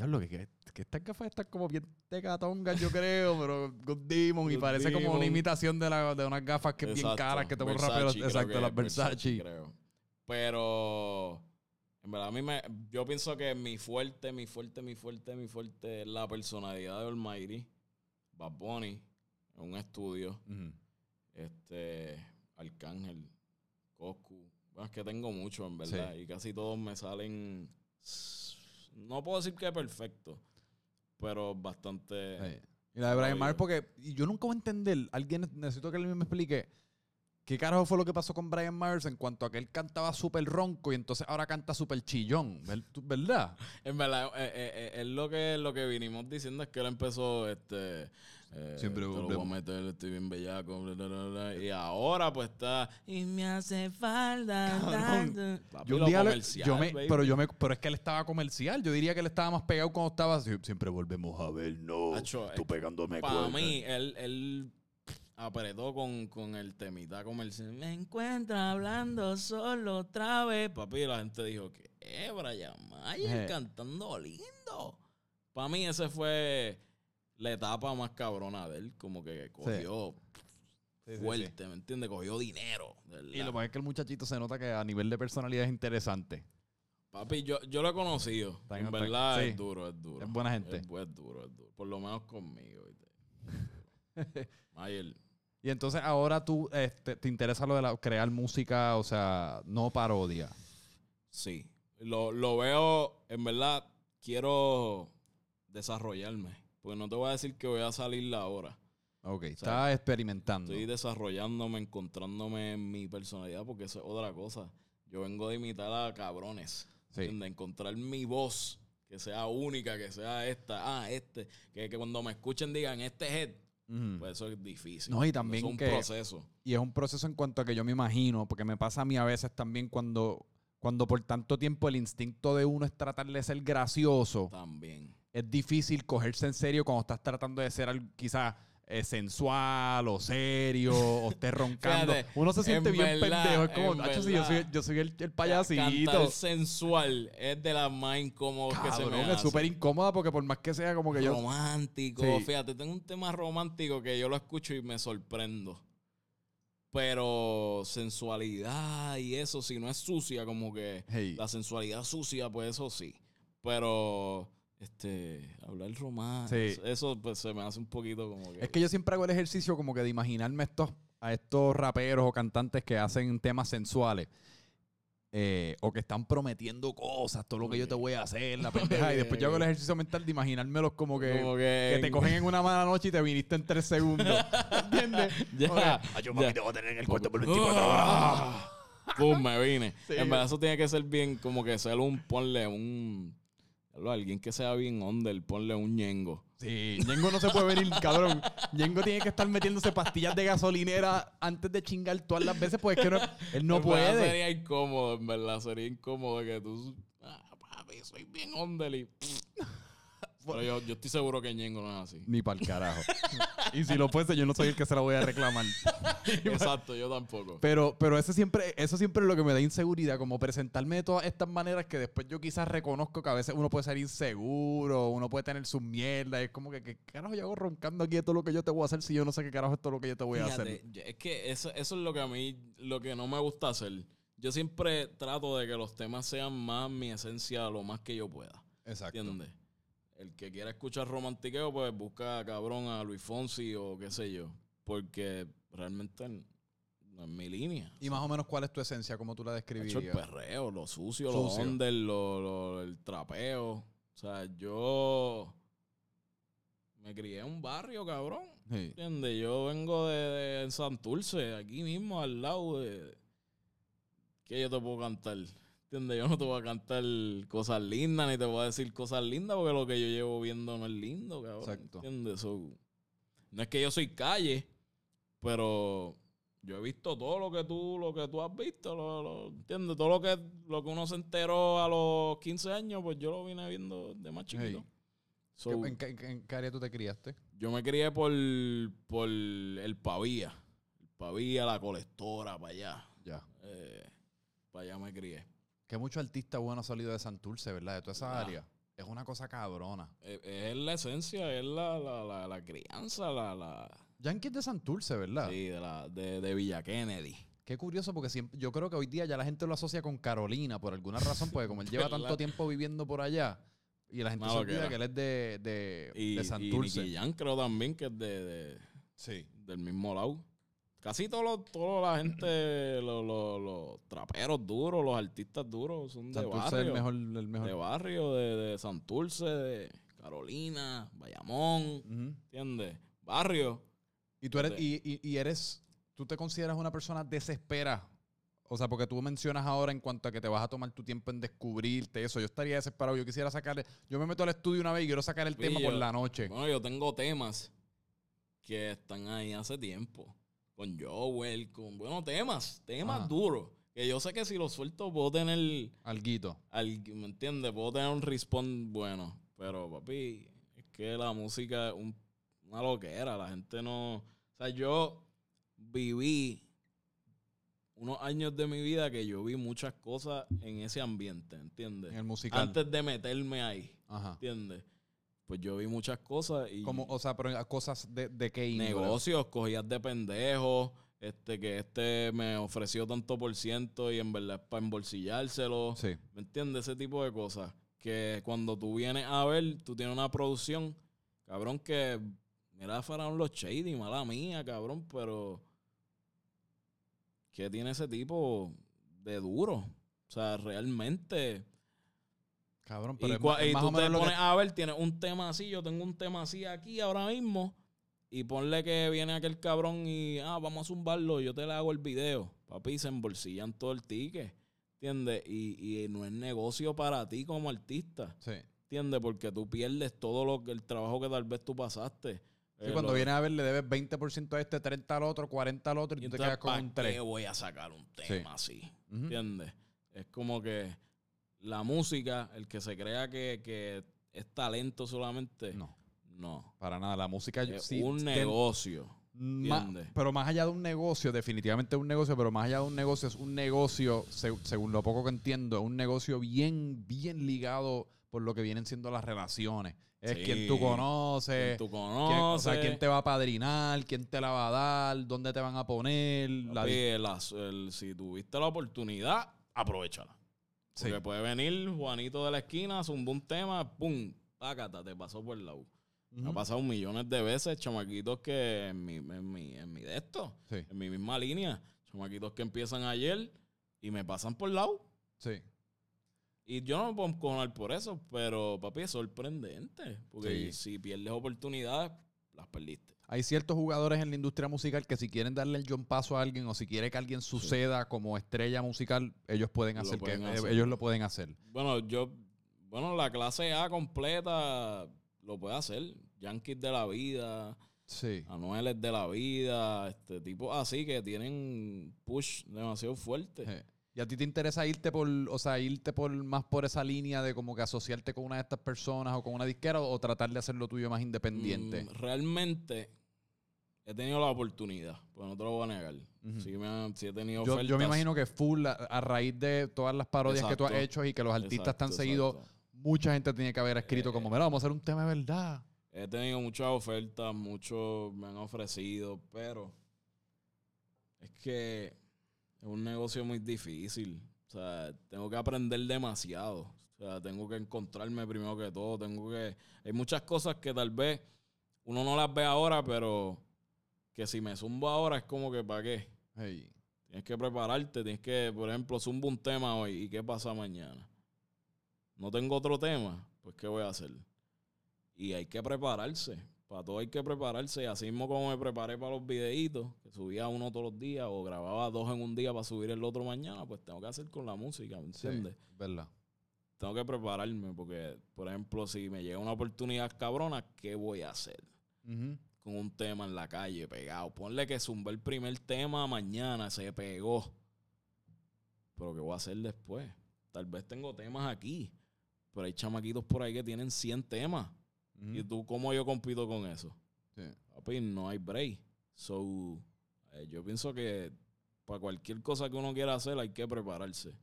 Speaker 1: diablo, que, que, que estas gafas están como bien tecatongas, yo creo, pero Good Demon y parece como una imitación de, la, de unas gafas que bien caras que tengo rapero. Exacto, las Versace. Creo.
Speaker 2: Pero... En verdad, a mí me, yo pienso que mi fuerte, mi fuerte, mi fuerte, mi fuerte es la personalidad de Almighty. Bad Bunny en un estudio. Este, Arcángel, Coscu. Bueno, es que tengo mucho, en verdad. Y casi todos me salen. No puedo decir que perfecto, pero bastante.
Speaker 1: Y la de Brian Myers, porque yo nunca voy a entender. Alguien necesito que alguien me explique. ¿Qué carajo fue lo que pasó con Brian Myers en cuanto a que él cantaba súper ronco y entonces ahora canta súper chillón? ¿Verdad?
Speaker 2: En verdad, eh, eh, eh, es lo que, lo que vinimos diciendo es que él empezó, este...
Speaker 1: Siempre
Speaker 2: te lo voy a meter, estoy bien bellaco, y ahora pues está y me hace falta
Speaker 1: yo un día yo me, pero yo me pero es que él estaba comercial yo diría que él estaba más pegado cuando estaba siempre volvemos a ver no tú pegándome
Speaker 2: para mí él, él apretó con, con el temita comercial. Me encuentra hablando solo otra vez. Papi, la gente dijo que, eh, Brian Mayer cantando lindo. Para mí ese fue la etapa más cabrona de él. Como que cogió fuerte, ¿me entiendes? Cogió dinero.
Speaker 1: Y lo que pasa es que el muchachito se nota que a nivel de personalidad es interesante.
Speaker 2: Papi, yo, yo lo he conocido. en verdad es duro, es duro.
Speaker 1: Es buena gente.
Speaker 2: Es, duro, es duro. Por lo menos conmigo. Mayer
Speaker 1: y entonces ahora tú este, te interesa lo de crear música, o sea, no parodia.
Speaker 2: Sí. Lo, veo, en verdad, quiero desarrollarme. Porque no te voy a decir que voy a salir la hora.
Speaker 1: Ok, estás experimentando.
Speaker 2: Estoy desarrollándome, encontrándome en mi personalidad, porque eso es otra cosa. Yo vengo de imitar a cabrones. Sí. De encontrar mi voz que sea única, que sea esta, ah, este, que, que cuando me escuchen digan, este es Head,
Speaker 1: Ujú.
Speaker 2: pues eso es difícil.
Speaker 1: No, y también
Speaker 2: Eso es un
Speaker 1: que-
Speaker 2: proceso.
Speaker 1: Y es un proceso en cuanto a que yo me imagino, porque me pasa a mí a veces también cuando, cuando por tanto tiempo el instinto de uno es tratar de ser gracioso,
Speaker 2: También.
Speaker 1: Es difícil cogerse en serio cuando estás tratando de ser algo quizás eh, sensual o serio o estés roncando.
Speaker 2: Fíjate,
Speaker 1: uno se siente
Speaker 2: en
Speaker 1: bien
Speaker 2: verdad,
Speaker 1: pendejo. Es como,
Speaker 2: en
Speaker 1: "Acho, sí, yo soy,
Speaker 2: verdad,
Speaker 1: yo soy el, el
Speaker 2: Cantar
Speaker 1: payasito.
Speaker 2: sensual es de las más incómodas que se me
Speaker 1: es
Speaker 2: hace.
Speaker 1: súper incómoda porque por más que sea como que yo...
Speaker 2: romántico.
Speaker 1: Sí.
Speaker 2: Fíjate, tengo un tema romántico que yo lo escucho y me sorprendo. Pero sensualidad y eso, si no es sucia, como que
Speaker 1: Hey.
Speaker 2: la sensualidad sucia, pues eso sí. Pero este hablar romántico,
Speaker 1: Sí.
Speaker 2: eso pues se me hace un poquito como que.
Speaker 1: Es que yo siempre hago el ejercicio como que de imaginarme estos, a estos raperos o cantantes que hacen temas sensuales. eh, o que están prometiendo cosas, todo lo que yo te voy a hacer, la pendeja. y después yo hago el ejercicio mental de imaginármelos como que,
Speaker 2: como
Speaker 1: que te cogen en una mala noche y te viniste en tres segundos. ¿Entiendes?
Speaker 2: Ya,
Speaker 1: Como que,
Speaker 2: ya.
Speaker 1: yo papi, te voy a tener en el cuarto por 24 horas.
Speaker 2: Ah, Pum, me vine.
Speaker 1: Sí.
Speaker 2: En verdad, eso tiene que ser bien, como que ser un, ponle un. Alguien que sea bien under, ponle un ñengo.
Speaker 1: Sí, Ñengo no se puede venir, cabrón. Ñengo tiene que estar metiéndose pastillas de gasolinera antes de chingar todas las veces, pues es que no- él no
Speaker 2: En verdad
Speaker 1: puede.
Speaker 2: Sería incómodo, en verdad. Sería incómodo que tú. Ah, papi, soy bien under y. Pero yo, yo estoy seguro que ñengo no es así.
Speaker 1: Ni para el carajo. y si lo fuese, yo no soy el que se la voy a reclamar.
Speaker 2: Exacto, yo tampoco.
Speaker 1: Pero, pero eso siempre, eso siempre es lo que me da inseguridad, como presentarme de todas estas maneras que después yo quizás reconozco que a veces uno puede ser inseguro, uno puede tener sus mierdas. Es como que, ¿qué carajo yo hago roncando aquí de todo lo que yo te voy a hacer si yo no sé qué carajo es todo lo que yo te voy a hacer?
Speaker 2: Es que eso, eso es lo que a mí, lo que no me gusta hacer. Yo siempre trato de que los temas sean más mi esencia lo más que yo pueda.
Speaker 1: Exacto.
Speaker 2: ¿Entiendes? El que quiera escuchar romantiqueo, pues busca cabrón a Luis Fonsi o qué sé yo. Porque realmente no es mi línea.
Speaker 1: Y más o menos, ¿cuál es tu esencia? ¿Cómo tú la
Speaker 2: Hecho el
Speaker 1: describirías?
Speaker 2: perreo, lo sucio, lo
Speaker 1: Sucio.
Speaker 2: under, lo, lo- el trapeo. O sea, yo me crié en un barrio, cabrón.
Speaker 1: Sí.
Speaker 2: ¿Entiendes? Yo vengo de, de Santurce, aquí mismo, al lado de... ¿Qué yo te puedo cantar? ¿Entiendes? Yo no te voy a cantar cosas lindas, ni te voy a decir cosas lindas, porque lo que yo llevo viendo no es lindo, cabrón.
Speaker 1: Exacto.
Speaker 2: ¿Entiendes? So, no es que yo soy calle, pero yo he visto todo lo que tú, lo que tú has visto, lo, lo- ¿entiendes? Todo lo que, lo que uno se enteró a los 15 años, pues yo lo vine viendo de más chiquito.
Speaker 1: Hey.
Speaker 2: So,
Speaker 1: ¿En, qué, en qué- en qué área tú te criaste?
Speaker 2: yo me crié por, por el Pavía. El Pavía, la colectora, para allá.
Speaker 1: Ya.
Speaker 2: Eh, para allá me crié.
Speaker 1: Que mucho artista bueno ha salido de Santurce, ¿verdad? De toda esa área. Es una cosa cabrona.
Speaker 2: Eh, es la esencia, es la, la, la, la crianza, la, la
Speaker 1: Yankee es de Santurce, ¿verdad?
Speaker 2: sí, de, la, de, de Villa Kennedy.
Speaker 1: Qué curioso, porque siempre, yo creo que hoy día ya la gente lo asocia con Carolina por alguna razón, porque como él lleva tanto tiempo viviendo por allá, y la gente se olvida que él es de, de,
Speaker 2: Y,
Speaker 1: de
Speaker 2: y. Nicky creo también que es de, de-
Speaker 1: sí.
Speaker 2: del mismo lado. Casi toda la gente, los, los, los traperos duros, los artistas duros son de
Speaker 1: Santurce es
Speaker 2: barrio.
Speaker 1: el mejor. El mejor.
Speaker 2: de barrio, de, de Santurce, de Carolina, Bayamón,
Speaker 1: Ujú.
Speaker 2: ¿entiendes? Barrio.
Speaker 1: Y tú eres, y, y- y eres, tú te consideras una persona desespera. O sea, porque tú mencionas ahora en cuanto a que te vas a tomar tu tiempo en descubrirte eso. Yo estaría desesperado. Yo quisiera sacar, yo me meto al estudio una vez y quiero sacar el
Speaker 2: Sí,
Speaker 1: tema por la noche.
Speaker 2: Bueno, yo tengo temas que están ahí hace tiempo. Con Joel, con, bueno, temas, temas
Speaker 1: Ajá.
Speaker 2: duros. Que yo sé que si los suelto puedo tener,
Speaker 1: Alguito.
Speaker 2: al- ¿me entiendes? Puedo tener un respawn bueno. Pero, papi, es que la música es un- una loquera. La gente no... O sea, yo viví unos años de mi vida que yo vi muchas cosas en ese ambiente, ¿entiendes?
Speaker 1: En el musical.
Speaker 2: Antes de meterme ahí,
Speaker 1: Ajá.
Speaker 2: ¿entiendes? Pues yo vi muchas cosas y
Speaker 1: Como, o sea, pero cosas de, de qué índole?
Speaker 2: negocios, cogías de pendejos, este, que este me ofreció tanto por ciento y en verdad es para embolsillárselo.
Speaker 1: Sí.
Speaker 2: ¿Me entiendes? Ese tipo de cosas. Que cuando tú vienes a ver, tú tienes una producción, cabrón, que mira, fueron los shady, mala mía, cabrón, pero ¿qué tiene ese tipo de duro? O sea, realmente.
Speaker 1: Cabrón, pero
Speaker 2: Y,
Speaker 1: es, más
Speaker 2: tú te
Speaker 1: lo que-
Speaker 2: pones a ver, tienes un tema así, yo tengo un tema así aquí ahora mismo. Y ponle que viene aquel cabrón y, ah, vamos a zumbarlo, yo te le hago el video. Papi, se embolsillan todo el ticket. ¿Entiendes? Y, y no es negocio para ti como artista.
Speaker 1: Sí.
Speaker 2: ¿entiendes? Porque tú pierdes todo lo que el trabajo que tal vez tú pasaste.
Speaker 1: Sí,
Speaker 2: Eh,
Speaker 1: cuando
Speaker 2: lo-
Speaker 1: vienes a ver, le debes 20% a este, 30 al otro, 40 al otro y,
Speaker 2: y
Speaker 1: tú te quedas con
Speaker 2: ¿para
Speaker 1: un 3.
Speaker 2: qué voy a sacar un tema así?
Speaker 1: Ujú.
Speaker 2: ¿Entiendes? Es como que la música, el que se crea que, que es talento solamente,
Speaker 1: No,
Speaker 2: no.
Speaker 1: para nada. La música
Speaker 2: Es
Speaker 1: sí,
Speaker 2: un negocio.
Speaker 1: pero más allá de un negocio, definitivamente es un negocio, pero más allá de un negocio, es un negocio, se- según lo poco que entiendo, es un negocio bien, bien ligado por lo que vienen siendo las relaciones. Es
Speaker 2: Sí.
Speaker 1: quien tú conoces,
Speaker 2: Quien tú
Speaker 1: quién, o
Speaker 2: conoces.
Speaker 1: sea, quién te va a padrinar, quién te la va a dar, dónde te van a poner. la
Speaker 2: las- el- si tuviste la oportunidad, aprovechala.
Speaker 1: Sí.
Speaker 2: Porque puede venir Juanito de la esquina, zumba un tema, pum, pácata, te pasó por el lado. Me
Speaker 1: Ujú.
Speaker 2: Ha pasado millones de veces, chamaquitos que en mi, en mi, en mi de esto,
Speaker 1: Sí,
Speaker 2: en mi misma línea, chamaquitos que empiezan ayer y me pasan por el lado.
Speaker 1: sí.
Speaker 2: Y yo no me puedo encojonar por eso, pero papi, es sorprendente. Porque
Speaker 1: Sí.
Speaker 2: si pierdes oportunidades, las perdiste.
Speaker 1: Hay ciertos jugadores en la industria musical que si quieren darle el John paso a alguien o si quiere que alguien suceda como estrella musical, ellos pueden
Speaker 2: Lo
Speaker 1: hacer que
Speaker 2: pueden
Speaker 1: eh,
Speaker 2: hacer.
Speaker 1: ellos lo pueden hacer.
Speaker 2: Bueno, yo, bueno, la clase A completa lo puede hacer. Yankees de la vida,
Speaker 1: Sí.
Speaker 2: Anueles de la vida, este tipo así que tienen push demasiado fuerte.
Speaker 1: Sí. ¿Y a ti te interesa irte por, o sea, irte por más por esa línea de como que asociarte con una de estas personas o con una disquera o, o tratar de hacer lo tuyo más independiente?
Speaker 2: Mm, realmente he tenido la oportunidad, pues no te lo voy a negar.
Speaker 1: Ujú.
Speaker 2: sí, me han- sí he tenido
Speaker 1: yo, yo me
Speaker 2: ofertas.
Speaker 1: imagino que full a, a raíz de todas las parodias que tú has hecho y que los artistas
Speaker 2: Exacto,
Speaker 1: te han seguido,
Speaker 2: exacto.
Speaker 1: mucha gente tiene que haber escrito
Speaker 2: Eh,
Speaker 1: como, mira, vamos a hacer un tema de verdad.
Speaker 2: He tenido muchas ofertas, muchos me han ofrecido, pero es que es un negocio muy difícil. O sea, tengo que aprender demasiado. O sea, tengo que encontrarme primero que todo. Tengo que. Hay muchas cosas que tal vez uno no las ve ahora, pero que si me zumbo ahora es como que ¿para qué?
Speaker 1: Hey.
Speaker 2: Tienes que prepararte, tienes que, por ejemplo, zumbo un tema hoy y qué pasa mañana. No tengo otro tema, pues ¿qué voy a hacer? Y hay que prepararse. Para todo hay que prepararse. Y así mismo como me preparé para los videitos, que subía uno todos los días o grababa dos en un día para subir el otro mañana, pues tengo que hacer con la música, ¿me
Speaker 1: Sí,
Speaker 2: entiendes?
Speaker 1: verdad.
Speaker 2: Tengo que prepararme porque, por ejemplo, si me llega una oportunidad cabrona, ¿qué voy a hacer? Con un tema en la calle pegado. Ponle que zumbé el primer tema mañana, se pegó. Pero ¿qué voy a hacer después? Tal vez tengo temas aquí, pero hay chamaquitos por ahí que tienen 100 temas. ¿Y tú cómo yo compito con eso?
Speaker 1: Sí.
Speaker 2: Papi, no hay break. So, eh, yo pienso que para cualquier cosa que uno quiera hacer hay que prepararse.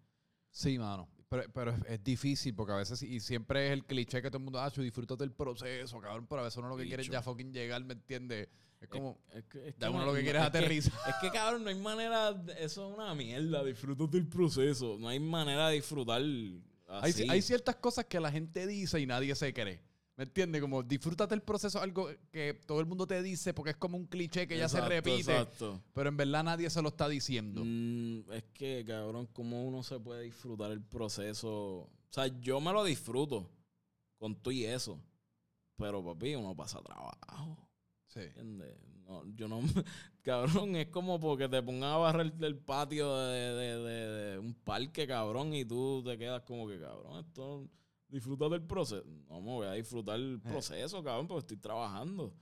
Speaker 1: Sí, mano. Pero, pero es, es difícil porque a veces, y siempre es el cliché que todo el mundo, ah, disfrutas del proceso, cabrón, pero a veces uno lo que quiere es ya fucking llegar, ¿me entiendes? Es como,
Speaker 2: Es que, es que
Speaker 1: da uno
Speaker 2: no-
Speaker 1: lo que
Speaker 2: no-
Speaker 1: quiere es
Speaker 2: es que-
Speaker 1: aterrizar.
Speaker 2: Es que, cabrón, no hay manera. eso es una mierda. Disfrutas del proceso. No hay manera de disfrutar
Speaker 1: hay ciertas cosas que la gente dice y nadie se cree. ¿Me entiendes? Como disfrútate el proceso, algo que todo el mundo te dice porque es como un cliché que ya se repite,
Speaker 2: Exacto.
Speaker 1: pero en verdad nadie se lo está diciendo.
Speaker 2: Mm, es que, cabrón, ¿cómo uno se puede disfrutar el proceso? O sea, yo me lo disfruto con tú y eso. Pero, papi, uno pasa trabajo.
Speaker 1: Sí.
Speaker 2: ¿Entiendes? No, yo no. Cabrón, es como porque te pongan a barrer del patio de, de- de- de un parque, cabrón, y tú te quedas como que, cabrón, esto. Disfruta del proceso. No me voy a disfrutar el proceso, cabrón, porque estoy trabajando.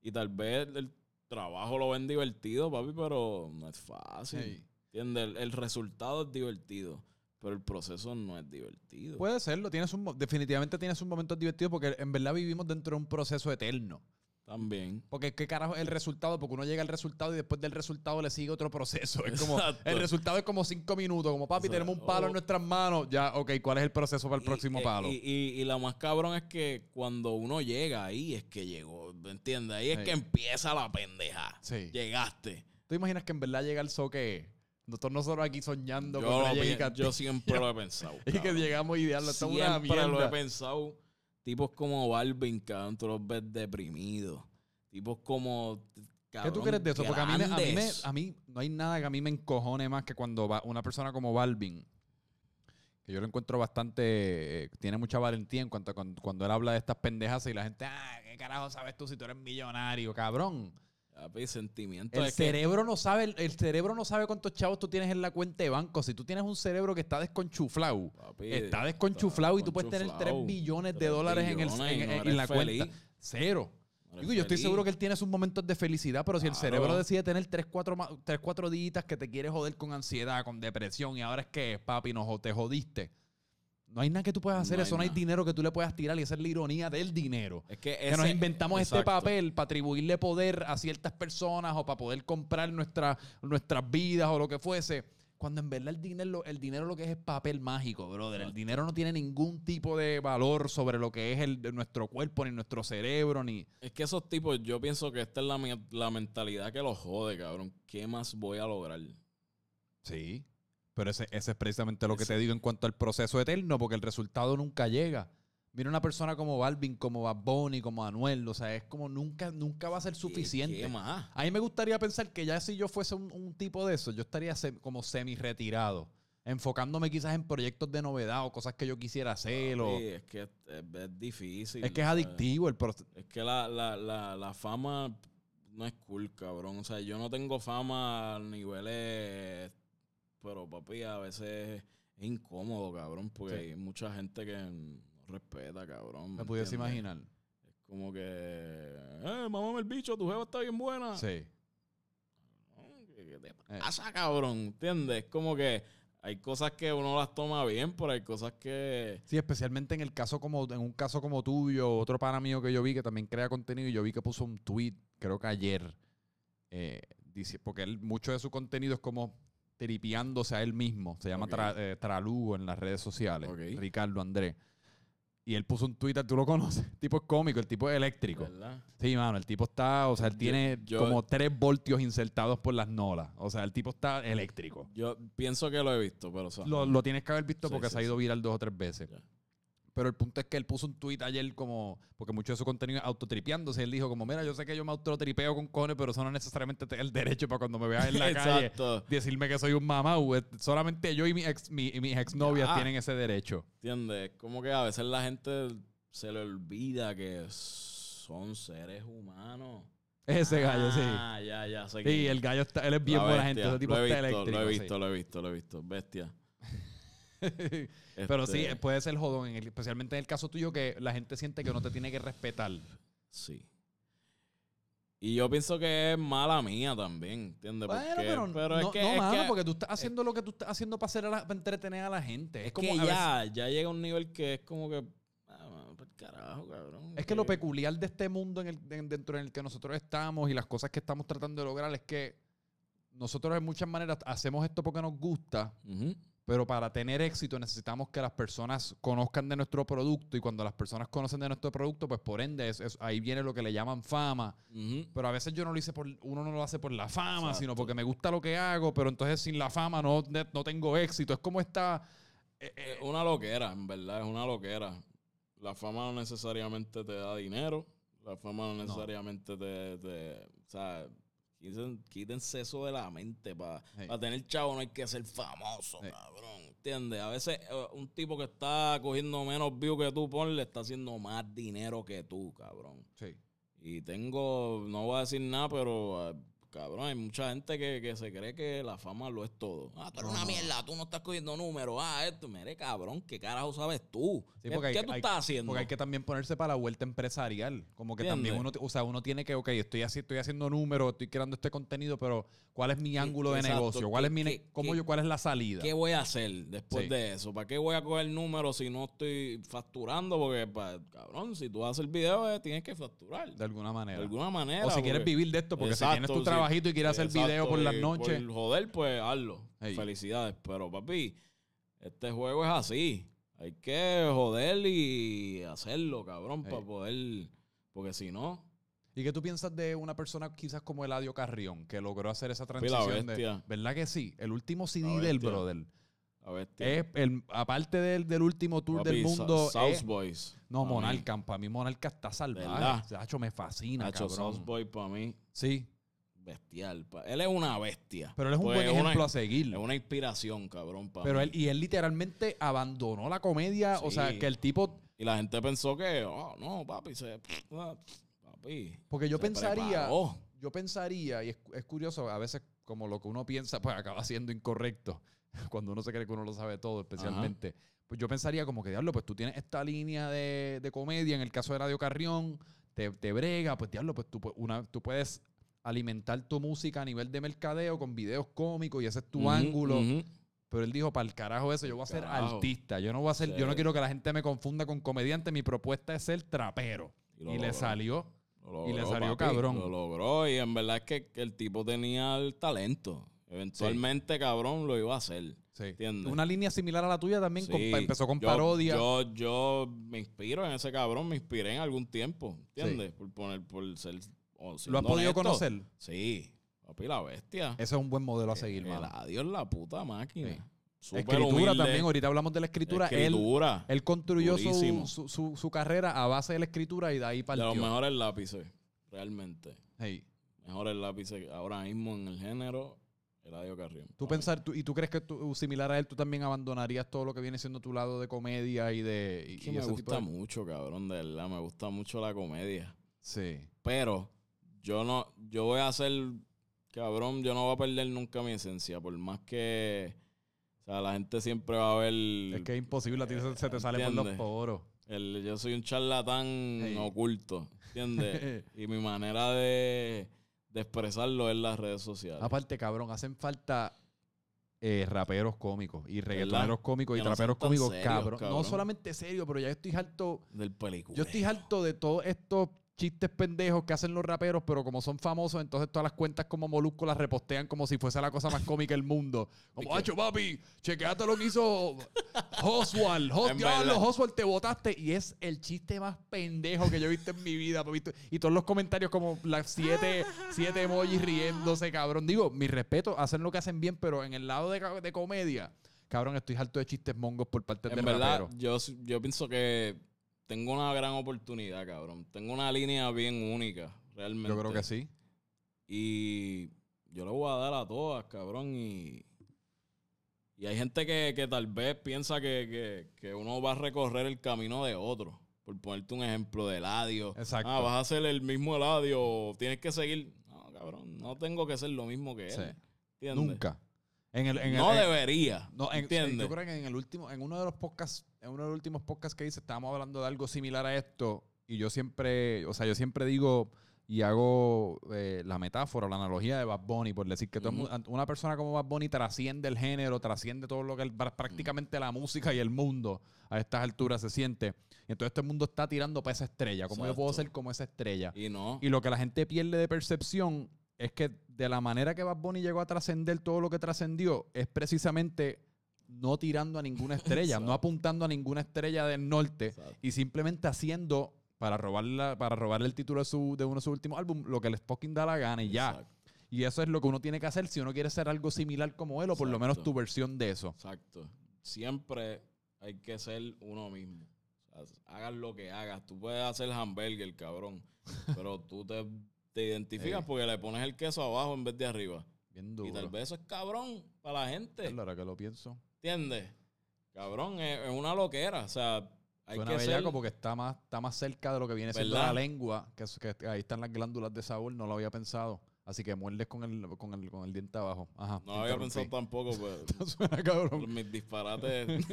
Speaker 2: Y tal vez el trabajo lo ven divertido, papi, pero no es fácil.
Speaker 1: Sí.
Speaker 2: ¿Entiendes? El, el resultado es divertido, pero el proceso no es divertido.
Speaker 1: Puede serlo, tienes un, definitivamente tienes un momento divertido porque en verdad vivimos dentro de un proceso eterno.
Speaker 2: También.
Speaker 1: Porque qué carajo es el resultado, porque uno llega al resultado y después del resultado le sigue otro proceso. Es como,
Speaker 2: Exacto.
Speaker 1: el resultado es como cinco minutos, como papi,
Speaker 2: O sea,
Speaker 1: tenemos un palo en nuestras manos, ya, ok, ¿cuál es el proceso para el
Speaker 2: Y-
Speaker 1: próximo
Speaker 2: eh,
Speaker 1: palo?
Speaker 2: Y, y, la más cabrón es que cuando uno llega ahí es que llegó, ¿me entiendes? Ahí es
Speaker 1: Sí.
Speaker 2: que empieza la pendeja.
Speaker 1: Sí.
Speaker 2: Llegaste.
Speaker 1: ¿Tú imaginas que en verdad llega el soque? Nosotros nosotros aquí soñando
Speaker 2: Yo,
Speaker 1: con
Speaker 2: lo yo siempre lo he pensado.
Speaker 1: y que llegamos. Esto es una
Speaker 2: Siempre lo he pensado. Tipos como Balvin, cabrón, tú los ves deprimidos. Tipos como.
Speaker 1: ¿Qué tú crees de eso? Porque a mí, me- a, mí me-
Speaker 2: grandes.
Speaker 1: a mí no hay nada que a mí me encojone más que cuando va una persona como Balvin, que yo lo encuentro bastante, eh, tiene mucha valentía en cuanto a cuando, cuando él habla de estas pendejas y la gente, ah, ¿qué carajo sabes tú si tú eres millonario, cabrón?
Speaker 2: Papi, sentimiento.
Speaker 1: El
Speaker 2: es que-
Speaker 1: cerebro no sabe, el, el cerebro no sabe cuántos chavos tú tienes en la cuenta de banco. Si tú tienes un cerebro que está desconchuflado,
Speaker 2: papi,
Speaker 1: está desconchuflado y tú puedes tener 3
Speaker 2: desconchuflado.
Speaker 1: billones de dólares en, el, en,
Speaker 2: no
Speaker 1: la
Speaker 2: feliz.
Speaker 1: cuenta. Cero.
Speaker 2: No
Speaker 1: Digo, yo estoy seguro que él tiene sus momentos de felicidad, pero si el cerebro decide tener 3, 4, tres, cuatro días que te quiere joder con ansiedad, con depresión, y ahora es que, papi, no, te jodiste. No hay nada que tú puedas hacer,
Speaker 2: No
Speaker 1: eso no hay dinero que tú le puedas tirar y esa es la ironía del dinero.
Speaker 2: Es que,
Speaker 1: que nos inventamos este papel para atribuirle poder a ciertas personas o para poder comprar nuestra, nuestras vidas o lo que fuese. Cuando en verdad el dinero, el dinero lo que es es papel mágico, brother. El dinero no tiene ningún tipo de valor sobre lo que es el, nuestro cuerpo, ni nuestro cerebro, ni...
Speaker 2: Es que esos tipos, yo pienso que esta es la, la mentalidad que los jode, cabrón. ¿Qué más voy a lograr?
Speaker 1: Sí. Pero ese, ese es precisamente lo que te digo en cuanto al proceso eterno, porque el resultado nunca llega. Mira una persona como Balvin, como Bad Bunny, como Anuel, o sea, es como nunca, nunca va a ser suficiente.
Speaker 2: ¿Qué, qué más?
Speaker 1: A mí me gustaría pensar que ya si yo fuese un, un tipo de eso, yo estaría como semi-retirado, enfocándome quizás en proyectos de novedad o cosas que yo quisiera hacer. o-
Speaker 2: es que es, es difícil.
Speaker 1: es que es adictivo el proceso.
Speaker 2: Es que la, la, la, la fama no es cool, cabrón. O sea, yo no tengo fama a niveles. Pero, papi, a veces es incómodo, cabrón. Porque
Speaker 1: Sí.
Speaker 2: hay mucha gente que no respeta, cabrón.
Speaker 1: Me pudiese imaginar.
Speaker 2: Es como que. Eh, mamame el bicho, tu jeva está bien buena.
Speaker 1: Sí.
Speaker 2: ¿Qué, qué te
Speaker 1: Eh.
Speaker 2: pasa, cabrón? ¿Entiendes? Es como que hay cosas que uno las toma bien, pero hay cosas que.
Speaker 1: Sí, especialmente en el caso como, en un caso como tuyo, otro pana mío que yo vi que también crea contenido y yo vi que puso un tweet, creo que ayer, eh, dice, porque él, mucho de su contenido es como tripeándose a él mismo. Se llama. Tra- eh, Tralugo en las redes sociales. Ricardo Andrés. Y él puso un Twitter, tú lo conoces. El tipo es cómico, el tipo es eléctrico.
Speaker 2: ¿Verdad?
Speaker 1: Sí, mano, el tipo está, o sea, él
Speaker 2: Yo-
Speaker 1: tiene
Speaker 2: yo-
Speaker 1: como tres voltios insertados por las nolas. O sea, el tipo está eléctrico.
Speaker 2: Yo pienso que lo he visto, pero. o sea,
Speaker 1: Lo, lo tienes que haber visto
Speaker 2: Sí,
Speaker 1: porque
Speaker 2: sí,
Speaker 1: se ha ido viral dos o tres veces. Pero el punto es que él puso un tweet ayer como, porque mucho de su contenido es autotripeándose. Él dijo como, mira, yo sé que yo me autotripeo con cojones, pero eso no necesariamente te- el derecho para cuando me veas en la calle decirme que soy un mamá. Solamente yo y mi ex, mi- y mis exnovias tienen ese derecho.
Speaker 2: ¿Entiendes? Como que a veces la gente se le olvida que son seres humanos.
Speaker 1: Ese gallo, sí.
Speaker 2: Ah, ya, ya. Sé
Speaker 1: Sí,
Speaker 2: es.
Speaker 1: el gallo está, él es bien
Speaker 2: La
Speaker 1: buena gente. Ese tipo
Speaker 2: lo he
Speaker 1: está
Speaker 2: visto,
Speaker 1: eléctrico.
Speaker 2: Lo he
Speaker 1: sí.
Speaker 2: visto, lo he visto, lo he visto. Bestia.
Speaker 1: Pero sí,
Speaker 2: Este,
Speaker 1: puede ser jodón, en especialmente en el caso tuyo que la gente siente que no te tiene que respetar.
Speaker 2: Sí. Y yo pienso que es mala mía también, ¿entiendes?
Speaker 1: Bueno,
Speaker 2: Porque-
Speaker 1: pero,
Speaker 2: es
Speaker 1: no,
Speaker 2: que,
Speaker 1: no,
Speaker 2: es
Speaker 1: mano,
Speaker 2: que-
Speaker 1: porque tú estás haciendo lo que tú estás haciendo para, hacer a la- para entretener a la gente. Es,
Speaker 2: es
Speaker 1: como
Speaker 2: que
Speaker 1: a veces-
Speaker 2: ya, ya llega un nivel que es como que... Ah, pa'l carajo, cabrón.
Speaker 1: Es que lo peculiar de este mundo en el, de- dentro en el que nosotros estamos y las cosas que estamos tratando de lograr es que nosotros de muchas maneras hacemos esto porque nos gusta,
Speaker 2: Ujú.
Speaker 1: Pero para tener éxito necesitamos que las personas conozcan de nuestro producto y cuando las personas conocen de nuestro producto, pues por ende es- es- ahí viene lo que le llaman fama. Pero a veces yo no lo hice por, uno no lo hace por la fama,
Speaker 2: Exacto.
Speaker 1: sino porque me gusta lo que hago, pero entonces sin la fama no, no tengo éxito. Es como esta... eh, eh,
Speaker 2: Es una loquera, en verdad, es una loquera. La fama no necesariamente te da dinero. La fama no necesariamente te, te- O sea, quíten- quítense eso de la mente. Para
Speaker 1: Sí.
Speaker 2: tener chavo no hay que ser famoso,
Speaker 1: Sí.
Speaker 2: cabrón. ¿Entiendes? A veces eh, un tipo que está cogiendo menos views que tú, ponle, está haciendo más dinero que tú, cabrón.
Speaker 1: sí.
Speaker 2: Y tengo, no voy a decir nada, pero eh, cabrón, hay mucha gente que, que se cree que la fama lo es todo. Ah, tú eres
Speaker 1: No,
Speaker 2: una mierda, tú no estás cogiendo números. Ah, esto, mire, cabrón, ¿qué carajo sabes tú?
Speaker 1: Sí,
Speaker 2: ¿Qué,
Speaker 1: hay
Speaker 2: tú
Speaker 1: hay-
Speaker 2: estás haciendo?
Speaker 1: Porque hay que también ponerse para la vuelta empresarial. Como que también uno, o sea, uno tiene que, ok, estoy, así, estoy haciendo números, estoy creando este contenido, pero ¿cuál es mi ángulo de negocio? ¿Cuál
Speaker 2: ¿qué-
Speaker 1: es mi ne- cómo yo, cuál es la salida?
Speaker 2: ¿Qué voy a hacer después
Speaker 1: Sí.
Speaker 2: de eso? ¿Para qué voy a coger números si no estoy facturando? Porque, pa- cabrón, si tú haces el video, eh, tienes que facturar.
Speaker 1: De alguna
Speaker 2: De
Speaker 1: manera.
Speaker 2: alguna manera.
Speaker 1: o si quieres vivir de esto, porque
Speaker 2: Exacto,
Speaker 1: si tienes tu
Speaker 2: sí.
Speaker 1: Trabajito y quieres hacer
Speaker 2: Exacto,
Speaker 1: video por las noches.
Speaker 2: Por joder, pues hazlo.
Speaker 1: Ey.
Speaker 2: Felicidades. Pero, papi, este juego es así. Hay que joder y hacerlo, cabrón,
Speaker 1: Ey.
Speaker 2: para poder. Porque si no,
Speaker 1: ¿Y qué tú piensas de una persona quizás como Eladio Carrión, que logró hacer esa transición? de. ¿Verdad que sí? El último CD del brother. Es el, aparte del, del último tour del
Speaker 2: papi, Sa-
Speaker 1: mundo.
Speaker 2: South
Speaker 1: es-
Speaker 2: Boys.
Speaker 1: no. Monarca. Para mí, Monarca está salvaje.
Speaker 2: ¿Verdad?
Speaker 1: Sacho, me fascina,
Speaker 2: Nacho,
Speaker 1: cabrón.
Speaker 2: South Boy para mí,
Speaker 1: Sí.
Speaker 2: Bestial. pa- Él es una bestia.
Speaker 1: Pero él es un
Speaker 2: Pues
Speaker 1: buen
Speaker 2: una-
Speaker 1: ejemplo a seguir.
Speaker 2: Es una inspiración, cabrón. pa'
Speaker 1: Pero
Speaker 2: mí.
Speaker 1: él, y él literalmente abandonó la comedia. O sea, que el tipo.
Speaker 2: Y la gente pensó que, oh, no, papi, se. Papi.
Speaker 1: Porque yo pensaría.
Speaker 2: preparó.
Speaker 1: yo pensaría, y es, es curioso, a veces como lo que uno piensa, pues acaba siendo incorrecto. Cuando uno se cree que uno lo sabe todo, especialmente. Pues yo pensaría como que, diablo, pues tú tienes esta línea de, de comedia, en el caso de Radio Carrión, te, te brega, pues diablo, pues tú, pu- una, tú puedes alimentar tu música a nivel de mercadeo con videos cómicos y ese es tu ángulo. Pero él dijo, para el carajo eso, yo voy a ser
Speaker 2: Carajo.
Speaker 1: artista. Yo no voy a ser, yo no quiero que la gente me confunda con comediante. Mi propuesta es ser trapero.
Speaker 2: Y
Speaker 1: le salió.
Speaker 2: Lo
Speaker 1: Y le salió
Speaker 2: papi,
Speaker 1: cabrón.
Speaker 2: Lo logró y en verdad es que el tipo tenía el talento. Eventualmente, cabrón, lo iba a hacer.
Speaker 1: Sí.
Speaker 2: ¿Entiendes?
Speaker 1: Una línea similar a la tuya también. con- empezó con
Speaker 2: yo-
Speaker 1: parodia.
Speaker 2: Yo, yo me inspiro en ese cabrón, me inspiré en algún tiempo, ¿entiendes? Por poner, por ser.
Speaker 1: ¿Lo has podido
Speaker 2: honesto.
Speaker 1: conocer?
Speaker 2: Sí, papi, la bestia.
Speaker 1: Ese es un buen modelo a seguir, mano.
Speaker 2: adiós la puta máquina.
Speaker 1: Sí.
Speaker 2: Súper
Speaker 1: Escritura
Speaker 2: humilde.
Speaker 1: también. Ahorita hablamos de la escritura. Él,
Speaker 2: Escritura.
Speaker 1: él construyó su, su, su- su carrera a base de la escritura y de ahí
Speaker 2: de
Speaker 1: partió.
Speaker 2: los mejores lápices, realmente.
Speaker 1: Hey.
Speaker 2: Mejores lápices ahora mismo en el género, Eladio Carrión.
Speaker 1: Tú pensar, tú- ¿Y tú crees que tú, similar a él, tú también abandonarías todo lo que viene siendo tu lado de comedia y de y,
Speaker 2: Es que
Speaker 1: y
Speaker 2: me
Speaker 1: ese tipo
Speaker 2: gusta
Speaker 1: de-
Speaker 2: mucho, cabrón, de verdad. Me gusta mucho la comedia.
Speaker 1: Sí.
Speaker 2: Pero yo no, yo voy a hacer, cabrón, yo no voy a perder nunca mi esencia. Por más que, o sea, la gente siempre va a ver.
Speaker 1: Es que es imposible, a ti se, se te sale por los poros.
Speaker 2: el- yo soy un charlatán
Speaker 1: Hey.
Speaker 2: oculto, ¿entiendes? y mi manera de, de expresarlo es las redes sociales.
Speaker 1: Aparte, cabrón, hacen falta eh, raperos cómicos y reggaetoneros cómicos y
Speaker 2: no
Speaker 1: traperos cómicos,
Speaker 2: serios,
Speaker 1: cabrón. No solamente serio, pero ya estoy harto.
Speaker 2: del película.
Speaker 1: Yo estoy harto de todos estos chistes pendejos que hacen los raperos, pero como son famosos, entonces todas las cuentas como Molusco las repostean como si fuese la cosa más cómica del mundo. Como, hacho, papi, chequeate lo que hizo Oswald. Os-
Speaker 2: En
Speaker 1: diablo,
Speaker 2: verdad.
Speaker 1: Oswald, te votaste. Y es el chiste más pendejo que yo he visto en mi vida. papi. Y todos los comentarios como las siete, siete emojis riéndose, cabrón. Digo, mi respeto, hacen lo que hacen bien, pero en el lado de, de comedia, cabrón, estoy harto de chistes mongos por parte de
Speaker 2: En verdad,
Speaker 1: raperos.
Speaker 2: yo, yo pienso que tengo una gran oportunidad, cabrón. Tengo una línea bien única, realmente.
Speaker 1: Yo creo que sí.
Speaker 2: Y yo le voy a dar a todas, cabrón. Y, y hay gente que, que tal vez piensa que, que- que uno va a recorrer el camino de otro. Por ponerte un ejemplo de Eladio.
Speaker 1: Exacto.
Speaker 2: Ah, vas a ser el mismo Eladio. Tienes que seguir. No, cabrón. No tengo que ser lo mismo que él.
Speaker 1: Sí.
Speaker 2: ¿entiendes?
Speaker 1: Nunca. En el, en el-
Speaker 2: no
Speaker 1: en-
Speaker 2: debería.
Speaker 1: No, en-
Speaker 2: ¿entiendes?
Speaker 1: yo creo que en el último, en uno de los podcasts, en uno de los últimos podcasts que hice, estábamos hablando de algo similar a esto. Y yo siempre, o sea, yo siempre digo y hago eh, la metáfora, la analogía de Bad Bunny, por decir que todo el
Speaker 2: Ujú.
Speaker 1: mu- una persona como Bad Bunny trasciende el género, trasciende todo lo que el- prácticamente la música y el mundo a estas alturas se siente. Y entonces todo el mundo está tirando para esa estrella. ¿Cómo yo puedo
Speaker 2: Exacto.
Speaker 1: ser como esa estrella?
Speaker 2: Y no.
Speaker 1: Y lo que la gente pierde de percepción es que de la manera que Bad Bunny llegó a trascender todo lo que trascendió es precisamente no tirando a ninguna estrella, no apuntando a ninguna estrella del norte
Speaker 2: Exacto.
Speaker 1: y simplemente haciendo para robarla, para robarle el título de, su, de uno de sus últimos álbumes lo que les fucking da la gana y ya. Y eso es lo que uno tiene que hacer si uno quiere ser algo similar como él o por lo menos tu versión de eso.
Speaker 2: Exacto. Siempre hay que ser uno mismo. O sea, hagas lo que hagas. Tú puedes hacer hamburger, cabrón. pero tú te, te identificas
Speaker 1: Sí.
Speaker 2: porque le pones el queso abajo en vez de arriba.
Speaker 1: Bien duro.
Speaker 2: Y tal vez eso es cabrón para la gente.
Speaker 1: Hora que lo pienso.
Speaker 2: ¿Entiendes? Cabrón, es, es una loquera. O sea, hay
Speaker 1: Suena
Speaker 2: que ser...
Speaker 1: bellaco porque está más, está más cerca de lo que viene siendo
Speaker 2: ¿Verdad?
Speaker 1: la lengua, que, que ahí están las glándulas de sabor, no lo había pensado. Así que muerdes con el, con el, con el diente abajo. Ajá.
Speaker 2: No había pensado tampoco, pues
Speaker 1: Suena cabrón.
Speaker 2: mis disparates.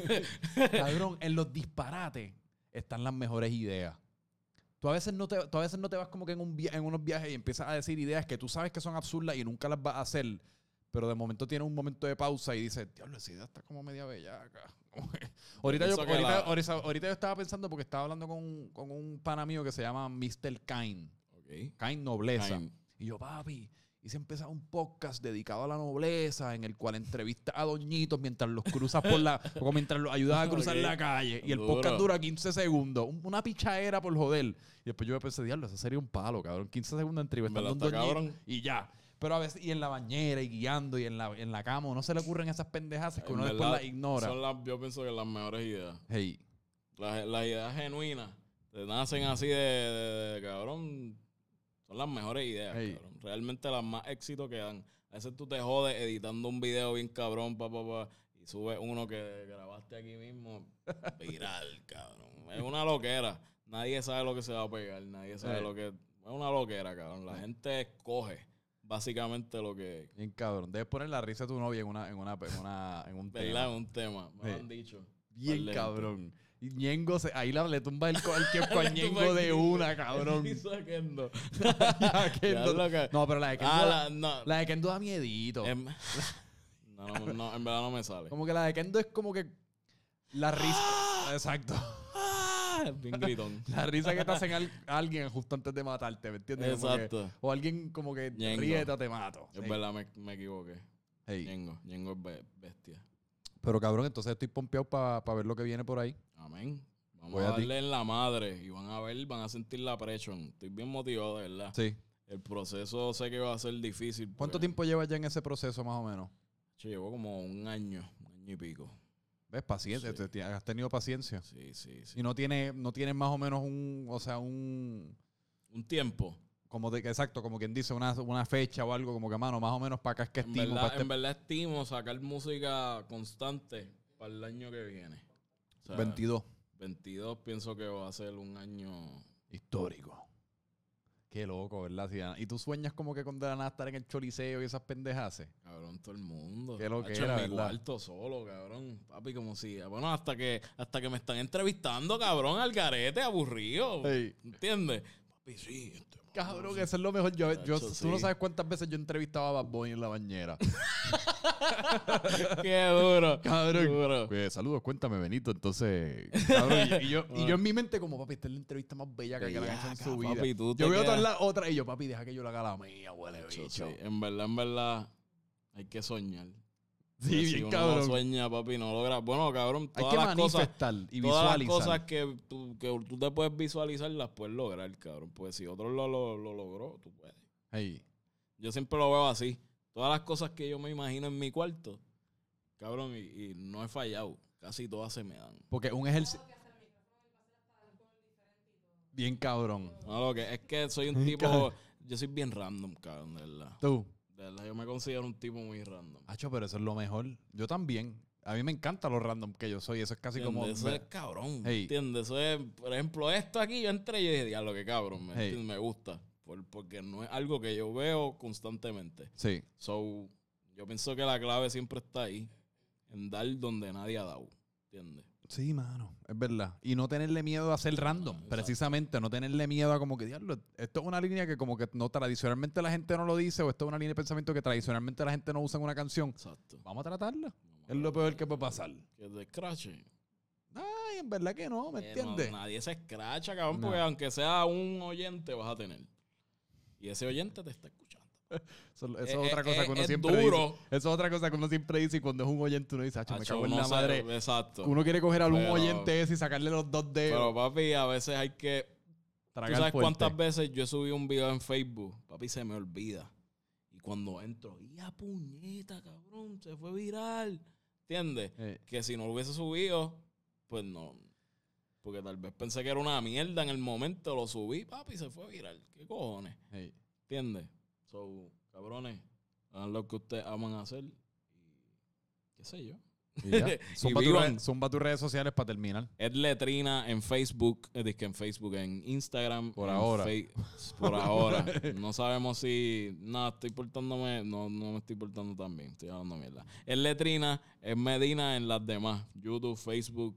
Speaker 1: cabrón, en los disparates están las mejores ideas. Tú a veces no te, tú a veces no te vas como que en, un en unos viajes y empiezas a decir ideas que tú sabes que son absurdas y nunca las vas a hacer, pero de momento tienes un momento de pausa y dices, diablo, esa idea está como media bellaca. Ahorita, yo, ahorita,
Speaker 2: la-
Speaker 1: ahorita- ahorita yo estaba pensando porque estaba hablando con, un- con un pana mío que se llama Mr. Kind.
Speaker 2: ok.
Speaker 1: Kind Nobleza. Y yo, papi, hice empezar un podcast dedicado a la nobleza, en el cual entrevista a doñitos mientras los cruzas por la, o mientras los ayudas a cruzar
Speaker 2: Ok.
Speaker 1: la calle. Y el
Speaker 2: Duro.
Speaker 1: podcast dura 15 segundos. Un- Una pichadera por joder. Y después yo me pensé, diablo, eso sería un palo, cabrón. 15 segundos entrevistando a un
Speaker 2: ¿Verdad, está
Speaker 1: doñito.
Speaker 2: cabrón?
Speaker 1: Y ya. Pero a veces, y en la bañera, y guiando, y en la, en la cama, no se le ocurren esas pendejas que
Speaker 2: En
Speaker 1: uno después las ignora.
Speaker 2: Son las, yo pienso que las mejores ideas.
Speaker 1: Hey,
Speaker 2: Las, las ideas genuinas te nacen así de, de- de cabrón. Son las mejores ideas, cabrón. Realmente las más éxito que dan. A veces tú te jodes editando un video bien cabrón, pa, pa, pa, y subes uno que grabaste aquí mismo. Viral, cabrón. Es una loquera. Nadie sabe lo que se va a pegar. Nadie sabe lo que. es una loquera, cabrón. La gente escoge básicamente lo que.
Speaker 1: Bien cabrón. Debes poner la risa de tu novia en una, en una, en una, en un
Speaker 2: ¿Verdad?
Speaker 1: tema.
Speaker 2: Un tema. Me lo
Speaker 1: Sí.
Speaker 2: han dicho.
Speaker 1: Bien cabrón. Y Ñengo, se, ahí la, le tumba el, tiempo a
Speaker 2: Le
Speaker 1: Ñengo de una, cabrón.
Speaker 2: Hizo Kendo.
Speaker 1: Ya, Kendo- No, pero la de Kendo,
Speaker 2: Ah, la, no.
Speaker 1: la de Kendo da miedito.
Speaker 2: Em- no, no, no, en verdad no me sale.
Speaker 1: Como que la de Kendo es como que la risa. Exacto.
Speaker 2: Bien gritón.
Speaker 1: La risa que te hacen al- a alguien justo antes de matarte, ¿me entiendes? Que-
Speaker 2: Exacto.
Speaker 1: o alguien como que
Speaker 2: Ñengo.
Speaker 1: ríete o te mato.
Speaker 2: Es verdad, me, me equivoqué.
Speaker 1: ey.
Speaker 2: Ñengo. Ñengo es be- bestia.
Speaker 1: Pero cabrón, entonces estoy pompeado para ver lo que viene por ahí.
Speaker 2: Amén. Vamos
Speaker 1: Voy
Speaker 2: a darle en la madre y van a ver, van a sentir la presión. Estoy bien motivado, de verdad.
Speaker 1: Sí.
Speaker 2: El proceso sé que va a ser difícil.
Speaker 1: ¿Cuánto
Speaker 2: porque-
Speaker 1: tiempo llevas ya en ese proceso más o menos?
Speaker 2: Che, llevo como un año, un año y pico.
Speaker 1: ¿Ves? Paciencia.
Speaker 2: Sí.
Speaker 1: te- te- has tenido paciencia.
Speaker 2: Sí, sí, sí.
Speaker 1: Y no tiene, no tienes más o menos un, o sea, un,
Speaker 2: Un tiempo.
Speaker 1: como de, exacto, como quien dice, una, una fecha o algo, como que, mano, más o menos para acá es que
Speaker 2: En
Speaker 1: estimo.
Speaker 2: verdad,
Speaker 1: para este
Speaker 2: en verdad estimo sacar música constante para el año que viene. O sea,
Speaker 1: 22.
Speaker 2: 22 pienso que va a ser un año...
Speaker 1: Histórico. Qué loco, ¿verdad? Si- Y tú sueñas como que con de la nada estar en el choliseo y esas pendejas.
Speaker 2: Cabrón, todo el mundo.
Speaker 1: Qué lo que
Speaker 2: Hacho,
Speaker 1: era,
Speaker 2: en mi cuarto solo, cabrón. Papi, como si... Bueno, hasta que, hasta que me están entrevistando, cabrón, al garete, aburrido.
Speaker 1: Ey.
Speaker 2: ¿Entiendes? Papi, sí. este,
Speaker 1: Cabrón, que eso es lo mejor. Yo, yo,
Speaker 2: Chacho,
Speaker 1: Tú no sabes cuántas veces yo entrevistaba a Bad Bunny en la bañera.
Speaker 2: Qué duro.
Speaker 1: Cabrón.
Speaker 2: Duro.
Speaker 1: Pues, saludos, cuéntame, Benito. Entonces, cabrón, y, y yo, y yo en mi mente, como papi, esta es la entrevista más bella que le han hecho en su vida.
Speaker 2: papi, tú
Speaker 1: yo veo todas las otras y yo, papi, deja que yo la haga la mía, huele bicho.
Speaker 2: sí. En verdad, en verdad, hay que soñar.
Speaker 1: Sí,
Speaker 2: Porque
Speaker 1: bien
Speaker 2: si uno
Speaker 1: cabrón.
Speaker 2: no sueña, papi, no logra. Bueno, cabrón,
Speaker 1: Hay
Speaker 2: todas
Speaker 1: que
Speaker 2: las cosas, todas las cosas que tú, que tú te puedes visualizar, las puedes lograr, cabrón. Pues si otro lo, lo, lo logró, tú puedes.
Speaker 1: Ey,
Speaker 2: Yo siempre lo veo así. Todas las cosas que yo me imagino en mi cuarto, cabrón, y, y no he fallado. Casi todas se me dan.
Speaker 1: porque un ejercicio... Bien cabrón.
Speaker 2: No, lo que es que soy un tipo. Yo soy bien random, cabrón, de verdad.
Speaker 1: Tú.
Speaker 2: De verdad, yo me considero un tipo muy random.
Speaker 1: Hacho, pero eso es lo mejor. Yo también. A mí me encanta lo random que yo soy. Eso es casi como...
Speaker 2: Eso es cabrón.
Speaker 1: Hey.
Speaker 2: ¿Entiendes? Eso es, por ejemplo, esto aquí yo entré y dije, diablo, que cabrón, ¿me,
Speaker 1: Hey.
Speaker 2: me gusta. Por- porque no es algo que yo veo constantemente.
Speaker 1: Sí.
Speaker 2: So, yo pienso que la clave siempre está ahí, en dar donde nadie ha dado. ¿Entiendes?
Speaker 1: Sí, mano, es verdad. Y no tenerle miedo a ser random,
Speaker 2: exacto.
Speaker 1: precisamente, no tenerle miedo a como que, diablo, esto es una línea que como que no tradicionalmente la gente no lo dice, o esto es una línea de pensamiento que tradicionalmente la gente no usa en una canción.
Speaker 2: Exacto.
Speaker 1: Vamos a tratarla. Es lo peor que puede pasar.
Speaker 2: Que te escrache.
Speaker 1: Ay, en verdad que no, ¿me
Speaker 2: Eh, no,
Speaker 1: entiendes?
Speaker 2: nadie se escracha, cabrón,
Speaker 1: No.
Speaker 2: porque aunque sea un oyente vas a tener. Y ese oyente te está escuchando.
Speaker 1: Eso, eso es
Speaker 2: Eh,
Speaker 1: otra
Speaker 2: eh,
Speaker 1: cosa que
Speaker 2: eh,
Speaker 1: uno
Speaker 2: es
Speaker 1: siempre
Speaker 2: duro.
Speaker 1: dice. Eso es otra cosa que uno siempre dice y cuando es un oyente uno dice, "Acho, me
Speaker 2: Hacho,
Speaker 1: cago en la madre.
Speaker 2: Exacto.
Speaker 1: Uno quiere coger a un
Speaker 2: Pero-
Speaker 1: oyente ese y sacarle los dos
Speaker 2: Pero
Speaker 1: dedos.
Speaker 2: papi, a veces hay que ¿Tú
Speaker 1: tragar
Speaker 2: sabes
Speaker 1: fuerte.
Speaker 2: cuántas veces yo he subido un video en Facebook? Papi, se me olvida. Y cuando entro, ¡ya puñeta, cabrón! Se fue viral. ¿Entiendes?
Speaker 1: Eh,
Speaker 2: Que si no lo hubiese subido, pues no. Porque tal vez pensé que era una mierda en el momento, lo subí, papi, se fue viral. ¿Qué cojones?
Speaker 1: eh.
Speaker 2: ¿Entiendes? So, cabrones, hagan lo que ustedes aman hacer. Y qué sé yo.
Speaker 1: Y ya.
Speaker 2: Y
Speaker 1: Zumba, tu
Speaker 2: vivan.
Speaker 1: red- zumba tus redes sociales para terminar.
Speaker 2: Ed Letrina en Facebook, es que en Facebook, en Instagram.
Speaker 1: Por
Speaker 2: en
Speaker 1: ahora.
Speaker 2: Por ahora. No sabemos si. No, estoy portándome. No, no me estoy portando tan bien. Estoy hablando mierda. Ed Letrina, es Medina en las demás: YouTube, Facebook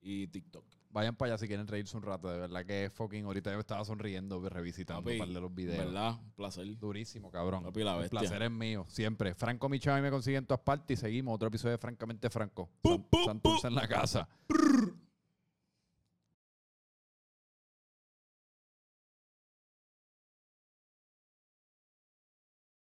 Speaker 2: y TikTok.
Speaker 1: Vayan para allá si quieren reírse un rato. De verdad que fucking ahorita yo estaba sonriendo, revisitando
Speaker 2: Papi,
Speaker 1: un par de los videos.
Speaker 2: ¿Verdad? Un placer.
Speaker 1: Durísimo, cabrón.
Speaker 2: Papi, la
Speaker 1: El
Speaker 2: bestia.
Speaker 1: placer es mío, siempre. Franco Michami me consigue en todas partes y seguimos otro episodio de Francamente Franco. San- Santurce en la casa.